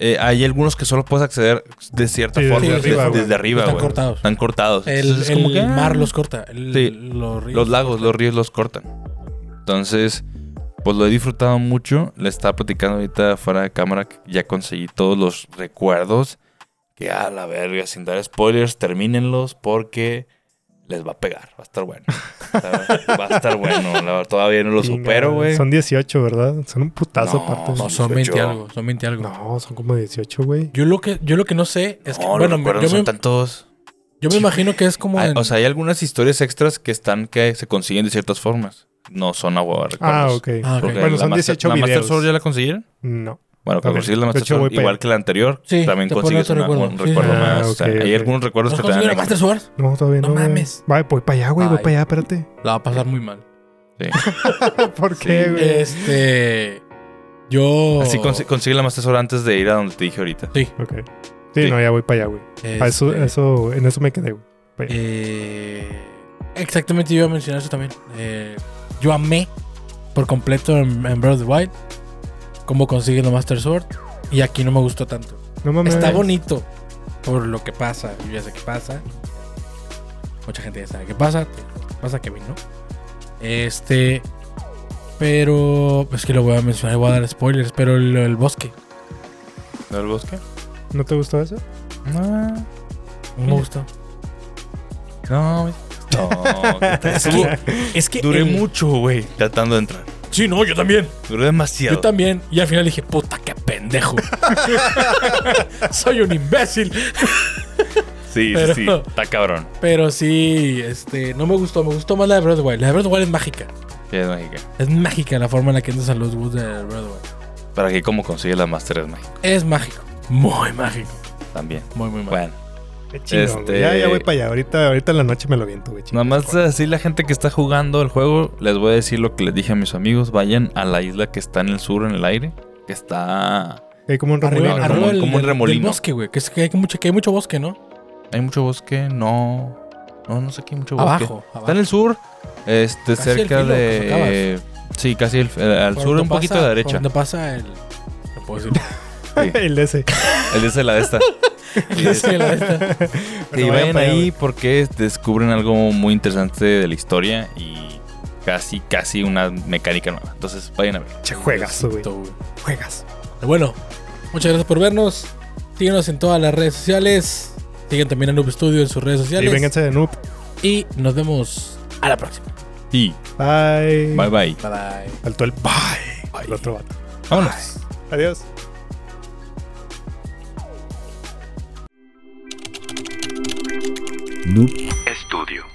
eh, hay algunos que solo puedes acceder de cierta Sí, forma desde desde, arriba, desde arriba, están güey. cortados. Están cortados. El, Entonces es el como que, ah, mar los corta. El- Sí. los, ríos los lagos, cortan. los ríos los cortan. Entonces, pues lo he disfrutado mucho. Le estaba platicando ahorita fuera de cámara que ya conseguí todos los recuerdos. Que a la verga, sin dar spoilers, termínenlos porque les va a pegar. Va a estar bueno. va a estar bueno. La verdad, todavía no lo Chinga, supero, güey. Son 18, ¿verdad? Son un putazo No, aparte. No, son 18. 20 algo. Son 20 algo. No, son como 18, güey. Yo, lo que, yo lo que no sé es que. No, bueno, los recuerdos yo son me, tantos. yo me imagino que es como. Hay- en- o sea, hay algunas historias extras que están que se consiguen de ciertas formas. No son a huevo de Ah, ok. Ah, ok. Porque Bueno, son Master- 18 ¿La Master videos. Sword ya la consiguieron? No. Bueno, para conseguir la de Master Sword, voy igual que la anterior, Sí, también consigues una- recuerdo. un recuerdo sí. Ah, más. O sea, ok, hay algunos recuerdos ¿No que te dan la. Master Sword? No, todavía No no. mames. Va, voy para allá, güey. Voy para allá, espérate. La va a pasar muy mal. Sí. ¿Por qué, güey? Este. Yo. Así consi- consigue la Master Sword antes de ir a donde te dije ahorita. Sí. Ok. Sí, Sí. no, ya voy para allá, güey. Ah, eso, este, eso, en eso me quedé, güey. Eh, exactamente, yo iba a mencionar eso también. Eh, yo amé por completo en, en Breath of the Wild cómo consiguen la Master Sword. Y aquí no me gustó tanto. no mames. Está bonito por lo que pasa. Yo ya sé qué pasa. Mucha gente ya sabe qué pasa. Pasa Kevin, ¿no? Este. Pero es que lo voy a mencionar, voy a dar spoilers, pero el, el bosque. ¿Del bosque? ¿No te gustó eso? No. No me gustó. No, güey. No, Es que, es que Duré el- mucho, güey, tratando de entrar. Sí, no, yo también. Duré demasiado. Yo también. Y al final dije, puta, qué pendejo. Soy un imbécil. Sí, Pero- sí, sí. Está cabrón. Pero sí, este, no me gustó. Me gustó más la de Breath of Wild. La de Breath of Wild es mágica. Sí, es mágica. Es mágica la forma en la que entras a los woods de Breath of Wild. Para que cómo consigue la Master es mágico. Es mágico. Muy mágico. También. Muy, muy mágico. Bueno, Qué Este- güey. Ya, ya voy para allá. Ahorita, ahorita en la noche me lo viento, güey. nada más así la gente que está jugando el juego, les voy a decir lo que les dije a mis amigos. Vayan a la isla que está en el sur, en el aire. Que está... Hay como un Arriba, remolino. como- arriba del, como un remolino. del bosque, güey. Que, es que, hay mucho, que hay mucho bosque, ¿no? Hay mucho bosque, no... No, no sé qué hay mucho bosque. Abajo. Está en el sur, este, Casi cerca filo, de... Sí, casi el- eh, al sur, un poquito pasa- a la derecha. donde pasa el. No puedo decir. Sí, el de ese. el de ese la de esta. Sí, la neta. Sí, Pero vayan vayan para allá, ahí porque descubren algo muy interesante de la historia y casi, casi una mecánica nueva. Entonces, vayan a ver. Che, juegazo, güey. Juegas. Bueno, muchas gracias por vernos. Síguenos en todas las redes sociales. Sigan también a Noob Studio en sus redes Y sociales. vénganse de noob. Y nos vemos a la próxima. Y Bye. bye bye. Bye bye. Faltó el bye. El otro vato. Vámonos. Adiós. Noob Studio.